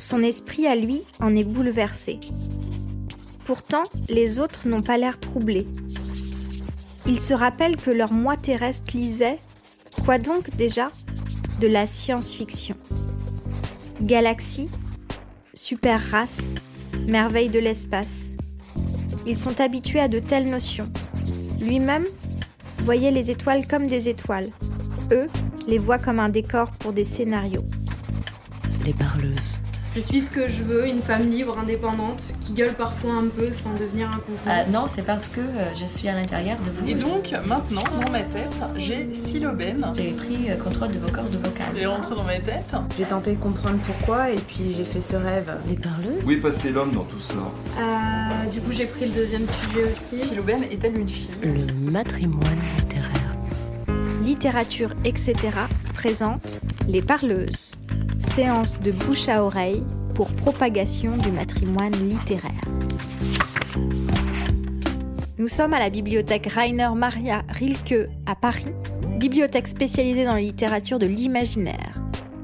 Son esprit à lui en est bouleversé. Pourtant, les autres n'ont pas l'air troublés. Il se rappelle que leur moi terrestre lisait, quoi donc déjà De la science-fiction. Galaxie, super race, merveille de l'espace. Ils sont habitués à de telles notions. Lui-même voyait les étoiles comme des étoiles. Eux les voient comme un décor pour des scénarios. Les parleuses. Je suis ce que je veux, une femme libre, indépendante, qui gueule parfois un peu sans devenir un. Euh, non, c'est parce que euh, je suis à l'intérieur de vous. Et donc, maintenant, dans ma tête, j'ai Silobène. J'ai pris euh, contrôle de vos cordes vocales. Elle est rentrée dans ma tête. J'ai tenté de comprendre pourquoi et puis j'ai fait ce rêve. Les parleuses est passé l'homme dans tout cela? Euh, du coup, j'ai pris le deuxième sujet aussi. Silobène est-elle une fille? Le matrimoine. Littérature, etc. présente Les Parleuses. Séance de bouche à oreille pour propagation du matrimoine littéraire. Nous sommes à la bibliothèque Rainer Maria Rilke à Paris, bibliothèque spécialisée dans la littérature de l'imaginaire.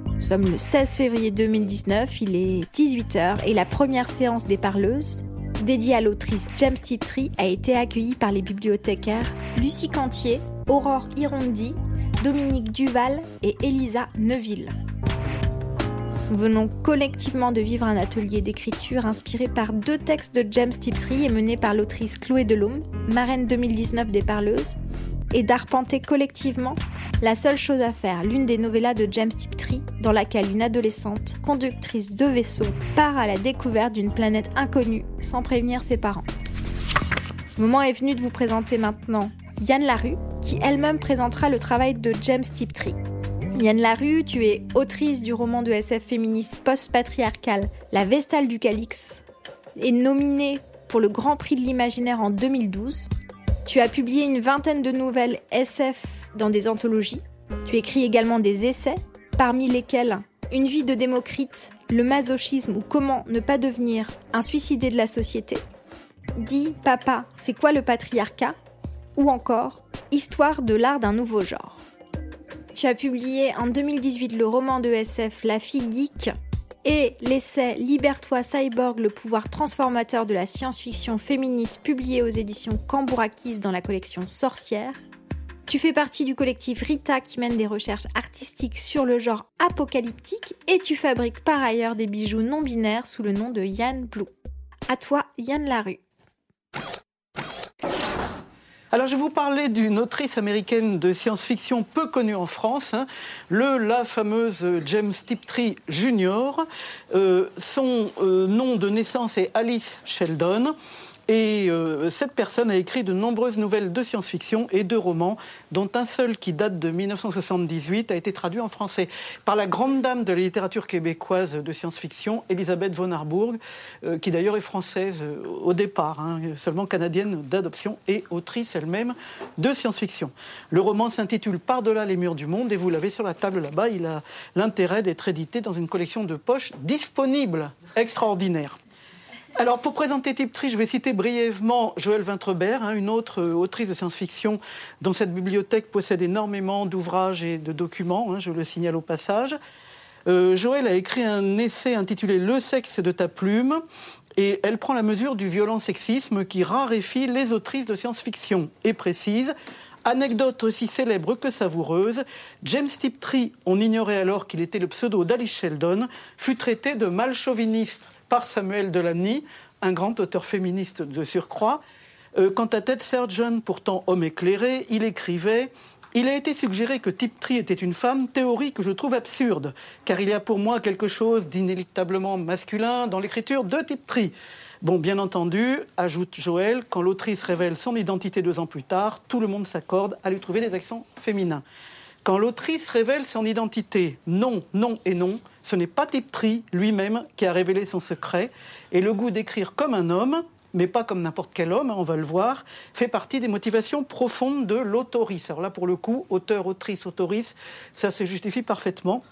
Nous sommes le 16 février 2019, il est 18h et la première séance des parleuses, dédiée à l'autrice James Tiptree, a été accueillie par les bibliothécaires Lucie Cantier, Aurore Irondi, Dominique Duval et Elisa Neuville. Nous venons collectivement de vivre un atelier d'écriture inspiré par deux textes de James Tiptree et mené par l'autrice Chloé Delhomme, marraine 2019 des Parleuses, et d'arpenter collectivement La seule chose à faire, l'une des novellas de James Tiptree, dans laquelle une adolescente, conductrice de vaisseau, part à la découverte d'une planète inconnue sans prévenir ses parents. Le moment est venu de vous présenter maintenant Yann Larue, qui elle-même présentera le travail de James Tiptree. Yann Larue, tu es autrice du roman de SF féministe post-patriarcal La Vestale du Calix et nominée pour le Grand Prix de l'Imaginaire en 2012. Tu as publié une vingtaine de nouvelles SF dans des anthologies. Tu écris également des essais, parmi lesquels Une vie de Démocrite, Le masochisme ou Comment ne pas devenir un suicidé de la société. Dis, papa, c'est quoi le patriarcat? Ou encore Histoire de l'art d'un nouveau genre. Tu as publié en 2018 le roman de SF La fille geek et l'essai Libère-toi Cyborg, le pouvoir transformateur de la science-fiction féministe publié aux éditions Cambourakis dans la collection Sorcière. Tu fais partie du collectif Rita qui mène des recherches artistiques sur le genre apocalyptique et tu fabriques par ailleurs des bijoux non binaires sous le nom de Yann Blue. À toi, Yann Larue. Alors, je vais vous parler d'une autrice américaine de science-fiction peu connue en France, hein, le la fameuse James Tiptree Jr. Euh, son euh, nom de naissance est Alice Sheldon. Et euh, cette personne a écrit de nombreuses nouvelles de science-fiction et de romans, dont un seul qui date de 1978 a été traduit en français par la grande dame de la littérature québécoise de science-fiction, Elisabeth von Harburg, euh, qui d'ailleurs est française euh, au départ, hein, seulement canadienne d'adoption et autrice elle-même de science-fiction. Le roman s'intitule Par-delà les murs du monde et vous l'avez sur la table là-bas. Il a l'intérêt d'être édité dans une collection de poches disponible, extraordinaire. Alors, pour présenter Tiptree, je vais citer brièvement Joël Vintrebert, hein, une autre euh, autrice de science-fiction dont cette bibliothèque possède énormément d'ouvrages et de documents, hein, je le signale au passage. Euh, Joël a écrit un essai intitulé Le sexe de ta plume, et elle prend la mesure du violent sexisme qui raréfie les autrices de science-fiction et précise Anecdote aussi célèbre que savoureuse, James Tiptree, on ignorait alors qu'il était le pseudo d'Alice Sheldon, fut traité de mal chauviniste par Samuel Delany, un grand auteur féministe de surcroît. Euh, quant à Ted Surgeon, pourtant homme éclairé, il écrivait il a été suggéré que Tiptree était une femme, théorie que je trouve absurde, car il y a pour moi quelque chose d'inéluctablement masculin dans l'écriture de Tiptree. Bon, bien entendu, ajoute Joël, quand l'autrice révèle son identité deux ans plus tard, tout le monde s'accorde à lui trouver des accents féminins. Quand l'autrice révèle son identité, non, non et non, ce n'est pas Tiptree lui-même qui a révélé son secret. Et le goût d'écrire comme un homme, mais pas comme n'importe quel homme, hein, on va le voir, fait partie des motivations profondes de l'autorice. Alors là, pour le coup, auteur, autrice, autorice, ça se justifie parfaitement.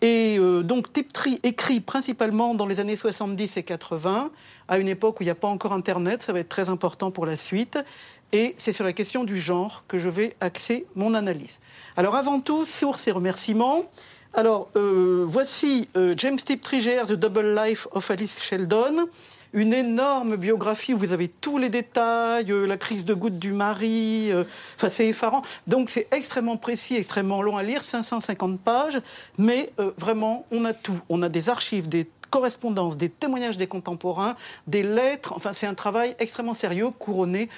Et euh, donc Tiptree écrit principalement dans les années 70 et 80, à une époque où il n'y a pas encore Internet, ça va être très important pour la suite. Et c'est sur la question du genre que je vais axer mon analyse. Alors avant tout, source et remerciements. Alors, euh, voici euh, James Tiptree The Double Life of Alice Sheldon. Une énorme biographie où vous avez tous les détails, euh, la crise de goutte du mari, euh, enfin c'est effarant. Donc c'est extrêmement précis, extrêmement long à lire, 550 pages, mais euh, vraiment on a tout. On a des archives, des correspondances, des témoignages des contemporains, des lettres, enfin c'est un travail extrêmement sérieux, couronné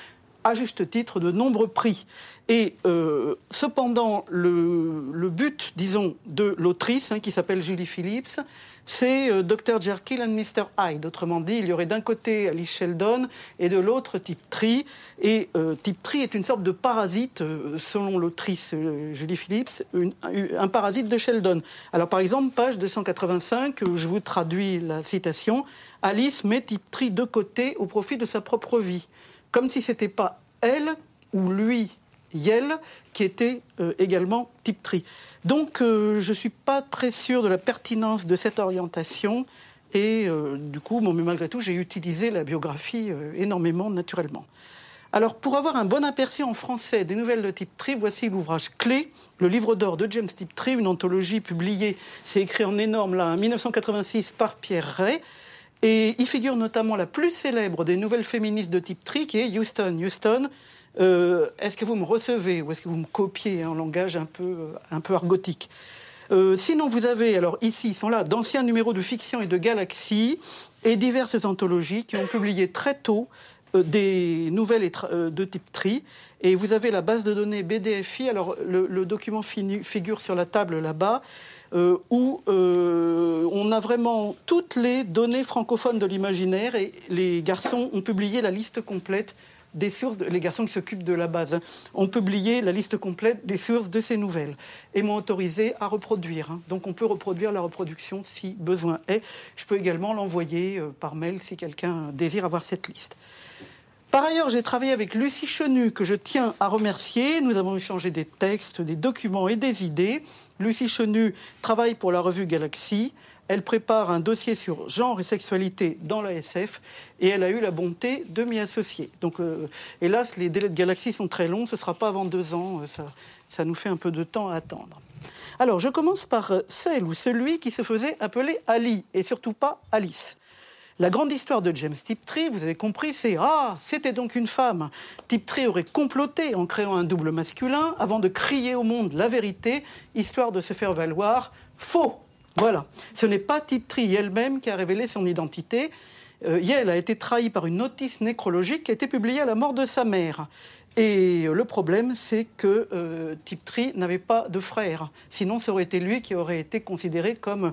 à juste titre de nombreux prix. Et euh, cependant, le, but, disons, de l'autrice, hein, qui s'appelle Julie Phillips, c'est euh, Dr. Jekyll and Mr. Hyde. Autrement dit, il y aurait d'un côté Alice Sheldon et de l'autre Tiptree. Et euh, Tiptree est une sorte de parasite, euh, selon l'autrice Julie Phillips, un parasite de Sheldon. Alors par exemple, page 285, où je vous traduis la citation, Alice met Tiptree de côté au profit de sa propre vie comme si c'était pas elle ou lui, Yel, qui était euh, également Tiptree. Donc euh, je suis pas très sûr de la pertinence de cette orientation et euh, du coup, bon, mais malgré tout, j'ai utilisé la biographie énormément naturellement. Alors, pour avoir un bon aperçu en français des nouvelles de Tiptree, voici l'ouvrage clé, le livre d'or de James Tiptree, une anthologie publiée, c'est écrit en énorme là, en 1986 par Pierre Ray. Et il figure notamment la plus célèbre des nouvelles féministes de Tiptree, qui est Houston. Houston, euh, est-ce que vous me recevez ou est-ce que vous me copiez en langage un peu, euh, un argotique? Euh, sinon, vous avez, alors ici, ils sont là, d'anciens numéros de fiction et de galaxie et diverses anthologies qui ont publié très tôt des nouvelles de type tri. Et vous avez la base de données BDFI. Alors, le, document figure sur la table là-bas, euh, où euh, on a vraiment toutes les données francophones de l'imaginaire. Et les garçons ont publié la liste complète des sources, les garçons qui s'occupent de la base, hein, ont publié la liste complète des sources de ces nouvelles et m'ont autorisé à reproduire. hein. Donc on peut reproduire la reproduction si besoin est. Je peux également l'envoyer euh, par mail si quelqu'un désire avoir cette liste. Par ailleurs, j'ai travaillé avec Lucie Chenu, que je tiens à remercier. Nous avons échangé des textes, des documents et des idées. Lucie Chenu travaille pour la revue Galaxy. Elle prépare un dossier sur genre et sexualité dans la SF et elle a eu la bonté de m'y associer. Donc, euh, hélas, les délais de Galaxy sont très longs. Ce ne sera pas avant deux ans. Euh, Ça, ça nous fait un peu de temps à attendre. Alors, je commence par euh, celle ou celui qui se faisait appeler Ali et surtout pas Alice. La grande histoire de James Tiptree, vous avez compris, c'est Ah, c'était donc une femme. Tiptree aurait comploté en créant un double masculin avant de crier au monde la vérité, histoire de se faire valoir faux. Voilà. Ce n'est pas Tiptree elle-même qui a révélé son identité. Euh, a été trahi par une notice nécrologique qui a été publiée à la mort de sa mère. Et le problème, c'est que euh, Tiptree n'avait pas de frère. Sinon, ça aurait été lui qui aurait été considéré comme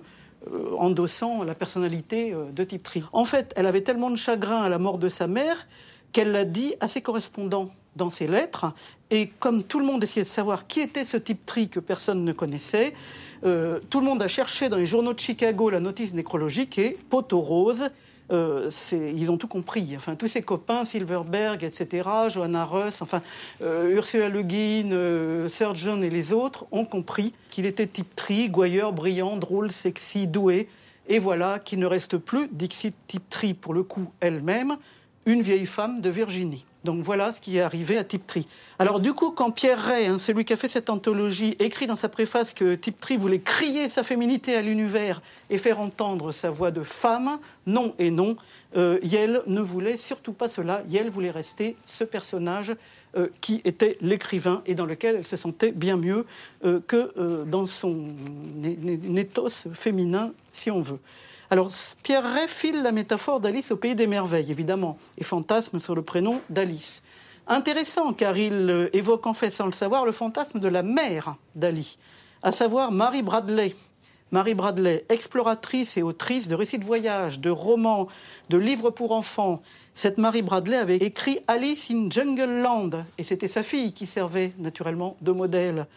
endossant la personnalité euh, de Tiptree. En fait, elle avait tellement de chagrin à la mort de sa mère qu'elle l'a dit à ses correspondants dans ses lettres. Et comme tout le monde essayait de savoir qui était ce Tiptree que personne ne connaissait, euh, tout le monde a cherché dans les journaux de Chicago la notice nécrologique et poteau rose. Euh, ils ont tout compris. Enfin, tous ses copains, Silverberg, etc., Johanna Russ, enfin, euh, Ursula Le Guin, euh, Sir John et les autres ont compris qu'il était Tiptree, gouailleur, brillant, drôle, sexy, doué. Et voilà qu'il ne reste plus Dixit Tiptree, pour le coup, elle-même, une vieille femme de Virginie. Donc voilà ce qui est arrivé à Tiptree. Alors du coup, quand Pierre Ray, hein, celui qui a fait cette anthologie, écrit dans sa préface que Tiptree voulait crier sa féminité à l'univers et faire entendre sa voix de femme, non et non, euh, ne voulait surtout pas cela. Yale voulait rester ce personnage euh, qui était l'écrivain et dans lequel elle se sentait bien mieux euh, que euh, dans son néthos féminin, si on veut. Alors, Pierre Ray file la métaphore d'Alice au pays des merveilles, évidemment, et fantasme sur le prénom d'Alice. Intéressant, car il euh, évoque en fait, sans le savoir, le fantasme de la mère d'Ali, à savoir Marie Bradley. Marie Bradley, exploratrice et autrice de récits de voyage, de romans, de livres pour enfants. Cette Marie Bradley avait écrit Alice in Jungle Land, et c'était sa fille qui servait naturellement de modèle.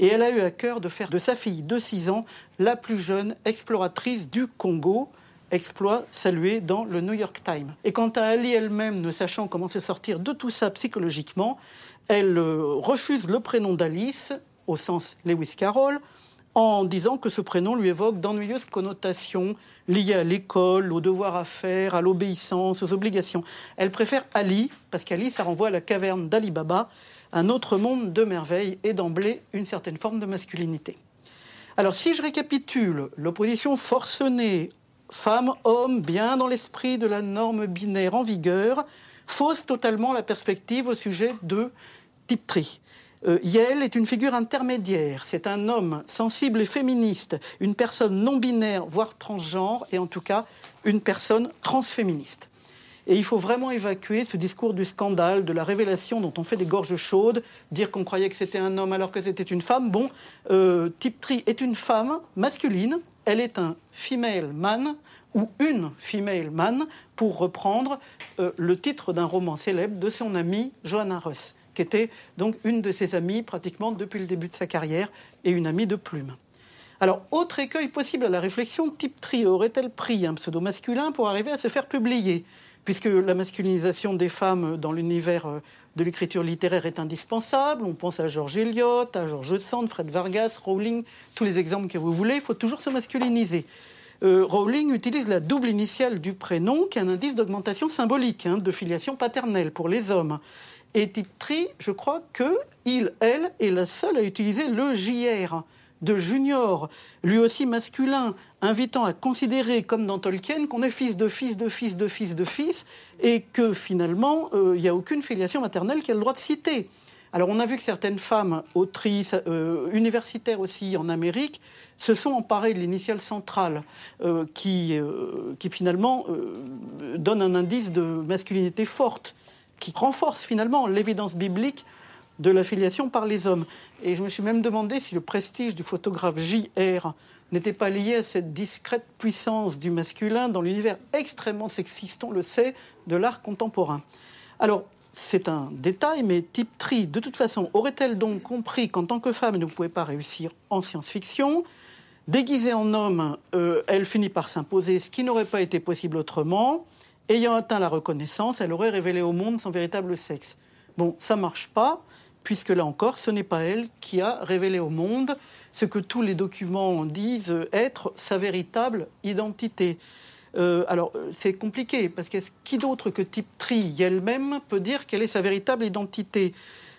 Et elle a eu à cœur de faire de sa fille de 6 ans la plus jeune exploratrice du Congo, exploit salué dans le New York Times. Et quant à Ali elle-même, ne sachant comment se sortir de tout ça psychologiquement, elle euh, refuse le prénom d'Alice, au sens Lewis Carroll, en disant que ce prénom lui évoque d'ennuyeuses connotations liées à l'école, aux devoirs à faire, à l'obéissance, aux obligations. Elle préfère Ali, parce qu'Ali, ça renvoie à la caverne d'Ali Baba, un autre monde de merveilles et d'emblée une certaine forme de masculinité. Alors si je récapitule, l'opposition forcenée femme-homme, bien dans l'esprit de la norme binaire en vigueur, fausse totalement la perspective au sujet de Tiptree. Euh, Yel est une figure intermédiaire. C'est un homme sensible et féministe, une personne non binaire, voire transgenre, et en tout cas une personne transféministe. Et il faut vraiment évacuer ce discours du scandale, de la révélation dont on fait des gorges chaudes, dire qu'on croyait que c'était un homme alors que c'était une femme. Bon, euh, Tiptree est une femme masculine, elle est un female man ou une female man, pour reprendre euh, le titre d'un roman célèbre de son amie Johanna Russ, qui était donc une de ses amies pratiquement depuis le début de sa carrière et une amie de plume. Alors, autre écueil possible à la réflexion, Tiptree aurait-elle pris un pseudo masculin pour arriver à se faire publier? Puisque la masculinisation des femmes dans l'univers euh, de l'écriture littéraire est indispensable. On pense à George Eliot, à George Sand, Fred Vargas, Rowling, tous les exemples que vous voulez. Il faut toujours se masculiniser. Euh, Rowling utilise la double initiale du prénom, qui est un indice d'augmentation symbolique, hein, de filiation paternelle pour les hommes. Et Tiptree, je crois que il, elle, est la seule à utiliser le JR de junior, lui aussi masculin, invitant à considérer, comme dans Tolkien, qu'on est fils de fils de fils de fils de fils, et que finalement, euh, il n'y a aucune filiation maternelle qui a le droit de citer. Alors on a vu que certaines femmes, autrices, euh, universitaires aussi en Amérique, se sont emparées de l'initiale centrale, euh, qui, qui finalement donne un indice de masculinité forte, qui renforce finalement l'évidence biblique de l'affiliation par les hommes. Et je me suis même demandé si le prestige du photographe J.R. n'était pas lié à cette discrète puissance du masculin dans l'univers extrêmement sexiste, on le sait, de l'art contemporain. Alors, c'est un détail, mais Type Tri, de toute façon, aurait-elle donc compris qu'en tant que femme, elle ne pouvait pas réussir en science-fiction Déguisée en homme, euh, elle finit par s'imposer, ce qui n'aurait pas été possible autrement. Ayant atteint la reconnaissance, elle aurait révélé au monde son véritable sexe. Bon, ça marche pas puisque là encore, ce n'est pas elle qui a révélé au monde ce que tous les documents disent être sa véritable identité. Euh, alors, c'est compliqué, parce que qui d'autre que Tri elle-même peut dire quelle est sa véritable identité?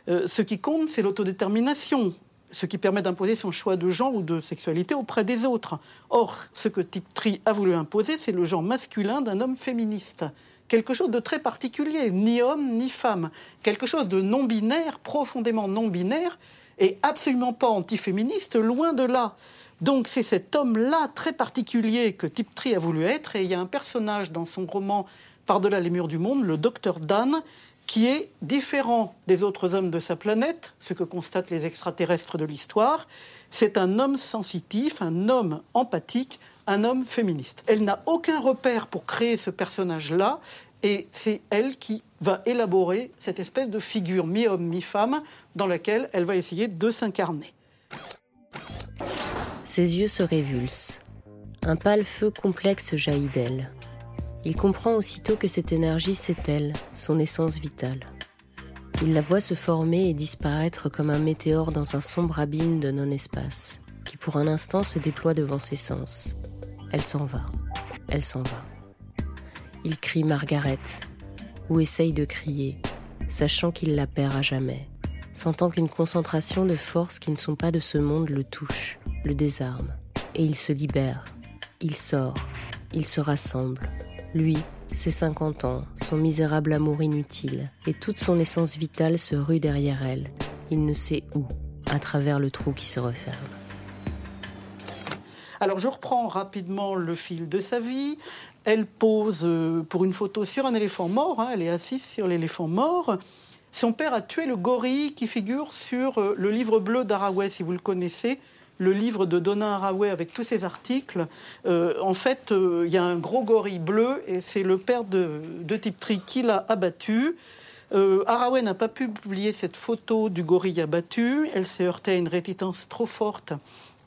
Euh, Ce qui compte, c'est l'autodétermination, ce qui permet d'imposer son choix de genre ou de sexualité auprès des autres. Or, ce que Tri a voulu imposer, c'est le genre masculin d'un homme féministe quelque chose de très particulier, ni homme ni femme, quelque chose de non binaire, profondément non binaire, et absolument pas antiféministe, loin de là. Donc c'est cet homme-là très particulier que Tiptree a voulu être, et il y a un personnage dans son roman Par-delà les murs du monde, le docteur Dan, qui est différent des autres hommes de sa planète, ce que constatent les extraterrestres de l'histoire. C'est un homme sensitif, un homme empathique, un homme féministe. Elle n'a aucun repère pour créer ce personnage-là, et c'est elle qui va élaborer cette espèce de figure mi-homme, mi-femme, dans laquelle elle va essayer de s'incarner. Ses yeux se révulsent. Un pâle feu complexe jaillit d'elle. Il comprend aussitôt que cette énergie, c'est elle, son essence vitale. Il la voit se former et disparaître comme un météore dans un sombre abîme de non-espace, qui pour un instant se déploie devant ses sens. Elle s'en va. Elle s'en va. Il crie Margaret, ou essaye de crier, sachant qu'il la perd à jamais, sentant qu'une concentration de forces qui ne sont pas de ce monde le touche, le désarme, et il se libère. Il sort, il se rassemble. Lui, ses 50 ans, son misérable amour inutile, et toute son essence vitale se rue derrière elle, il ne sait où, à travers le trou qui se referme. Alors je reprends rapidement le fil de sa vie. Elle pose euh, pour une photo sur un éléphant mort, hein, elle est assise sur l'éléphant mort. Son père a tué le gorille qui figure sur euh, le livre bleu d'Araway, si vous le connaissez, le livre de Donna Haraway avec tous ses articles. Euh, en fait, il y a un gros gorille bleu et c'est le père de, de Tiptree qui l'a abattu. Haraway n'a pas pu publier cette photo du gorille abattu. Elle s'est heurtée à une réticence trop forte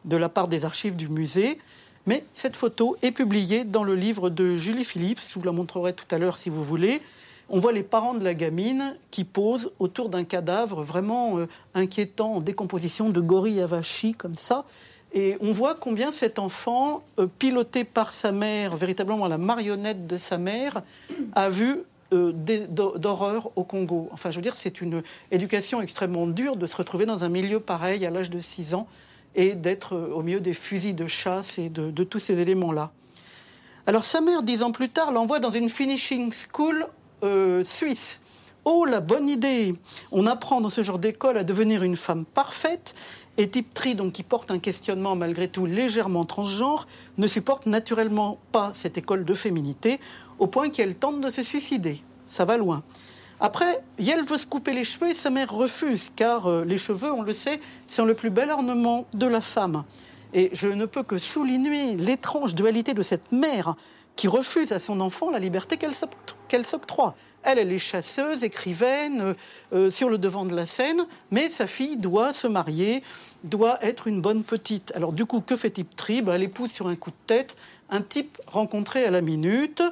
de la part des archives du musée. Mais cette photo est publiée dans le livre de Julie Phillips, je vous la montrerai tout à l'heure si vous voulez. On voit les parents de la gamine qui posent autour d'un cadavre vraiment euh, inquiétant en décomposition de gorille avachi comme ça. Et on voit combien cet enfant, euh, piloté par sa mère, véritablement la marionnette de sa mère, a vu euh, d'horreur au Congo. Enfin, je veux dire, c'est une éducation extrêmement dure de se retrouver dans un milieu pareil à l'âge de 6 ans et d'être au milieu des fusils de chasse et de, tous ces éléments-là. Alors sa mère, dix ans plus tard, l'envoie dans une finishing school euh, suisse. Oh, la bonne idée On apprend dans ce genre d'école à devenir une femme parfaite. Et Tiptree, donc, qui porte un questionnement malgré tout légèrement transgenre, ne supporte naturellement pas cette école de féminité, au point qu'elle tente de se suicider. Ça va loin. Après, Yel veut se couper les cheveux et sa mère refuse, car euh, les cheveux, on le sait, sont le plus bel ornement de la femme. Et je ne peux que souligner l'étrange dualité de cette mère qui refuse à son enfant la liberté qu'elle s'octroie. Elle, elle est chasseuse, écrivaine, euh, euh, sur le devant de la scène, mais sa fille doit se marier, doit être une bonne petite. Alors du coup, que fait Type Trib Elle épouse sur un coup de tête un type rencontré à la minute,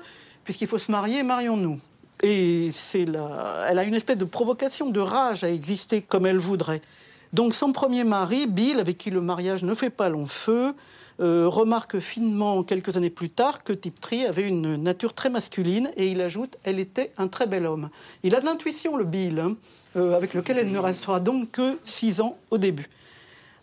puisqu'il faut se marier, marions-nous. Et c'est la... elle a une espèce de provocation, de rage à exister comme elle voudrait. Donc son premier mari, Bill, avec qui le mariage ne fait pas long feu, euh, remarque finement quelques années plus tard que Tiptree avait une nature très masculine et il ajoute elle était un très bel homme. Il a de l'intuition, le Bill, hein, euh, avec lequel elle ne restera donc que six ans au début.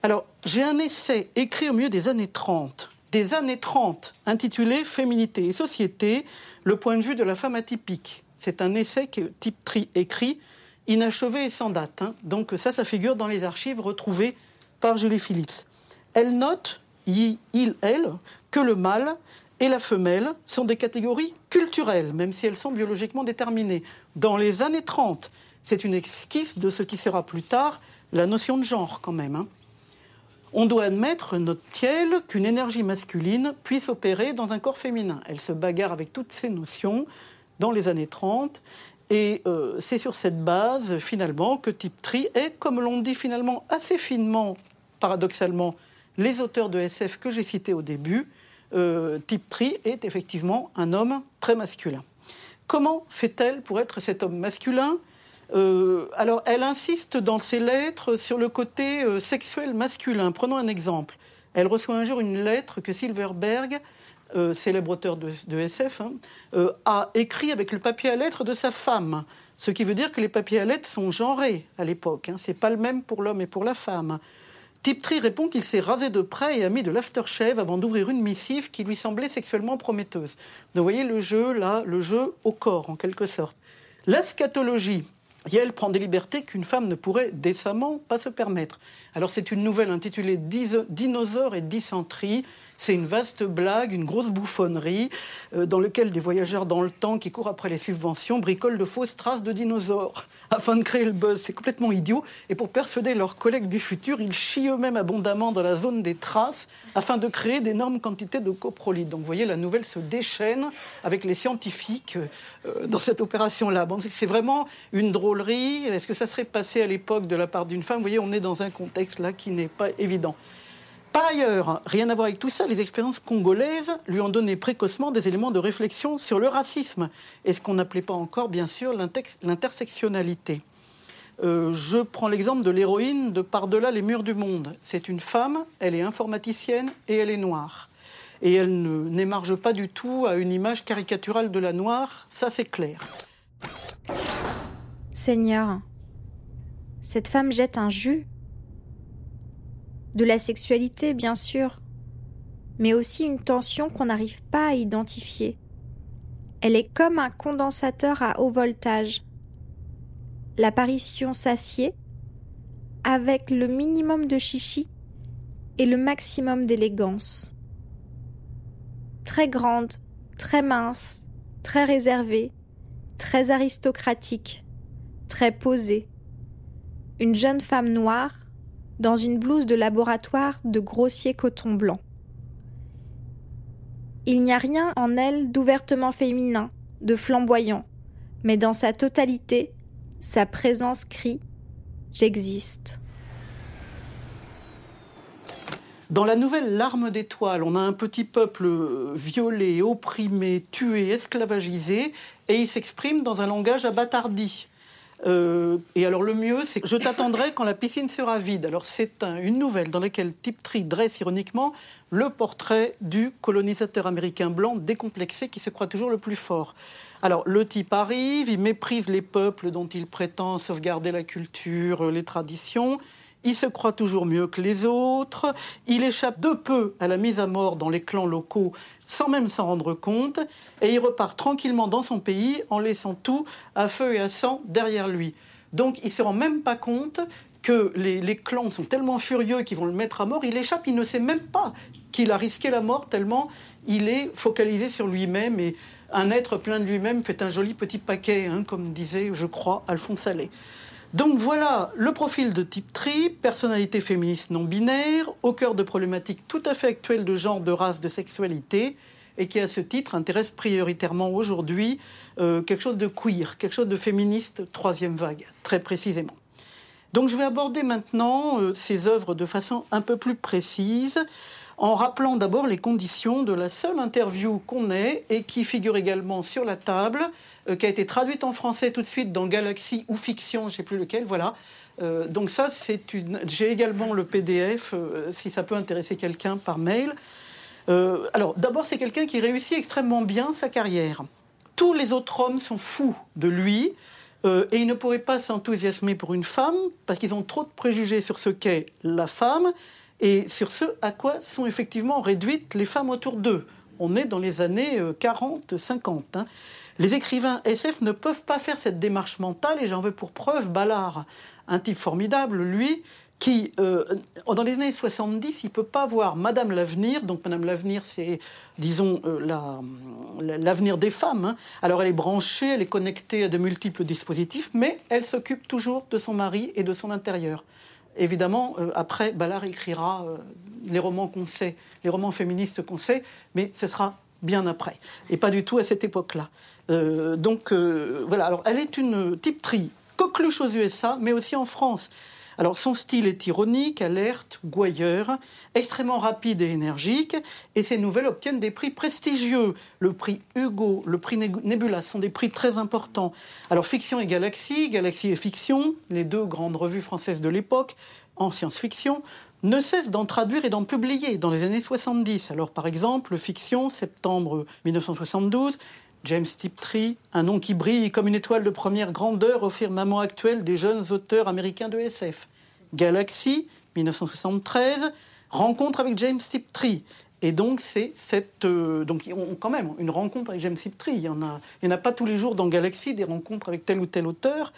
Alors, j'ai un essai écrit au milieu des années 30, des années 30, intitulé Féminité et société, le point de vue de la femme atypique. C'est un essai que Tiptree écrit, inachevé et sans date. Hein. Donc ça, ça figure dans les archives retrouvées par Julie Phillips. Elle note il, elle, que le mâle et la femelle sont des catégories culturelles, même si elles sont biologiquement déterminées. Dans les années 30, c'est une esquisse de ce qui sera plus tard la notion de genre quand même. Hein. On doit admettre, note-t-elle, qu'une énergie masculine puisse opérer dans un corps féminin. Elle se bagarre avec toutes ces notions dans les années 30. Et euh, c'est sur cette base, finalement, que Tiptree est, comme l'on dit finalement assez finement, paradoxalement, les auteurs de SF que j'ai cités au début, euh, Tiptree est effectivement un homme très masculin. Comment fait-elle pour être cet homme masculin? Euh, alors, elle insiste dans ses lettres sur le côté euh, sexuel masculin. Prenons un exemple. Elle reçoit un jour une lettre que Silverberg, euh, célèbre auteur de, SF, hein, a écrit avec le papier à lettres de sa femme. Ce qui veut dire que les papiers à lettres sont genrés à l'époque. Hein. Ce n'est pas le même pour l'homme et pour la femme. Tiptree répond qu'il s'est rasé de près et a mis de l'aftershave avant d'ouvrir une missive qui lui semblait sexuellement prometteuse. vous voyez le jeu, là, le jeu au corps, en quelque sorte. La scatologie, elle prend des libertés qu'une femme ne pourrait décemment pas se permettre. Alors c'est une nouvelle intitulée Dinosaures et dysenterie c'est une vaste blague, une grosse bouffonnerie, euh, dans laquelle des voyageurs dans le temps qui courent après les subventions bricolent de fausses traces de dinosaures afin de créer le buzz. C'est complètement idiot. Et pour persuader leurs collègues du futur, ils chient eux-mêmes abondamment dans la zone des traces afin de créer d'énormes quantités de coprolite. Donc vous voyez, la nouvelle se déchaîne avec les scientifiques euh, dans cette opération-là. Bon, c'est vraiment une drôlerie. Est-ce que ça serait passé à l'époque de la part d'une femme? Vous voyez, on est dans un contexte là qui n'est pas évident. Par ailleurs, rien à voir avec tout ça, les expériences congolaises lui ont donné précocement des éléments de réflexion sur le racisme et ce qu'on n'appelait pas encore, bien sûr, l'intersectionnalité. Euh, je prends l'exemple de l'héroïne de Par-delà les murs du monde. C'est une femme, elle est informaticienne et elle est noire. Et elle n'émarge pas du tout à une image caricaturale de la noire, ça c'est clair. Seigneur, cette femme jette un jus de la sexualité, bien sûr, mais aussi une tension qu'on n'arrive pas à identifier. Elle est comme un condensateur à haut voltage. L'apparition s'assied avec le minimum de chichi et le maximum d'élégance. Très grande, très mince, très réservée, très aristocratique, très posée. Une jeune femme noire dans une blouse de laboratoire de grossier coton blanc. Il n'y a rien en elle d'ouvertement féminin, de flamboyant, mais dans sa totalité, sa présence crie J'existe. Dans la nouvelle Larme d'étoiles, on a un petit peuple violé, opprimé, tué, esclavagisé, et il s'exprime dans un langage abattardi. Euh, et alors le mieux, c'est que je t'attendrai quand la piscine sera vide. Alors c'est une nouvelle dans laquelle Tiptree dresse ironiquement le portrait du colonisateur américain blanc décomplexé qui se croit toujours le plus fort. Alors le type arrive, il méprise les peuples dont il prétend sauvegarder la culture, les traditions. Il se croit toujours mieux que les autres, il échappe de peu à la mise à mort dans les clans locaux sans même s'en rendre compte, et il repart tranquillement dans son pays en laissant tout à feu et à sang derrière lui. Donc il ne se rend même pas compte que les, clans sont tellement furieux qu'ils vont le mettre à mort, il échappe, il ne sait même pas qu'il a risqué la mort tellement il est focalisé sur lui-même et un être plein de lui-même fait un joli petit paquet, hein, comme disait, je crois, Alphonse Allais. Donc voilà le profil de type tri, personnalité féministe non binaire, au cœur de problématiques tout à fait actuelles de genre, de race, de sexualité, et qui à ce titre intéresse prioritairement aujourd'hui euh, quelque chose de queer, quelque chose de féministe troisième vague, très précisément. Donc je vais aborder maintenant euh, ces œuvres de façon un peu plus précise en rappelant d'abord les conditions de la seule interview qu'on ait et qui figure également sur la table, euh, qui a été traduite en français tout de suite dans Galaxy ou Fiction, je ne sais plus lequel, voilà. Euh, donc ça, c'est une... J'ai également le PDF, euh, si ça peut intéresser quelqu'un par mail. alors d'abord, c'est quelqu'un qui réussit extrêmement bien sa carrière. Tous les autres hommes sont fous de lui. et ils ne pourraient pas s'enthousiasmer pour une femme parce qu'ils ont trop de préjugés sur ce qu'est la femme et sur ce à quoi sont effectivement réduites les femmes autour d'eux? On est dans les années 40-50. Euh, hein. Les écrivains SF ne peuvent pas faire cette démarche mentale, et j'en veux pour preuve Ballard, un type formidable, lui, qui, euh, dans les années 70, il ne peut pas voir Madame l'Avenir. Donc, Madame l'Avenir, c'est, disons, euh, l'avenir des femmes. Hein. Alors, elle est branchée, elle est connectée à de multiples dispositifs, mais elle s'occupe toujours de son mari et de son intérieur. Évidemment, euh, après, Ballard écrira euh, les romans qu'on sait, les romans féministes qu'on sait, mais ce sera bien après, et pas du tout à cette époque-là. Euh, donc voilà, alors elle est une type tri, coqueluche aux USA, mais aussi en France. Alors son style est ironique, alerte, gouailleur, extrêmement rapide et énergique, et ses nouvelles obtiennent des prix prestigieux. Le prix Hugo, le prix Nebula sont des prix très importants. Alors Fiction et Galaxy, Galaxy et Fiction, les deux grandes revues françaises de l'époque, en science-fiction, ne cessent d'en traduire et d'en publier dans les années 70. Alors par exemple, Fiction, septembre 1972, James Tiptree, un nom qui brille comme une étoile de première grandeur au firmament actuel des jeunes auteurs américains de SF. Galaxy, 1973, rencontre avec James Tiptree. Et donc, c'est cette. Euh, donc, on, quand même, une rencontre avec James Tiptree. Il n'y en, a, pas tous les jours dans Galaxy des rencontres avec tel ou tel auteur.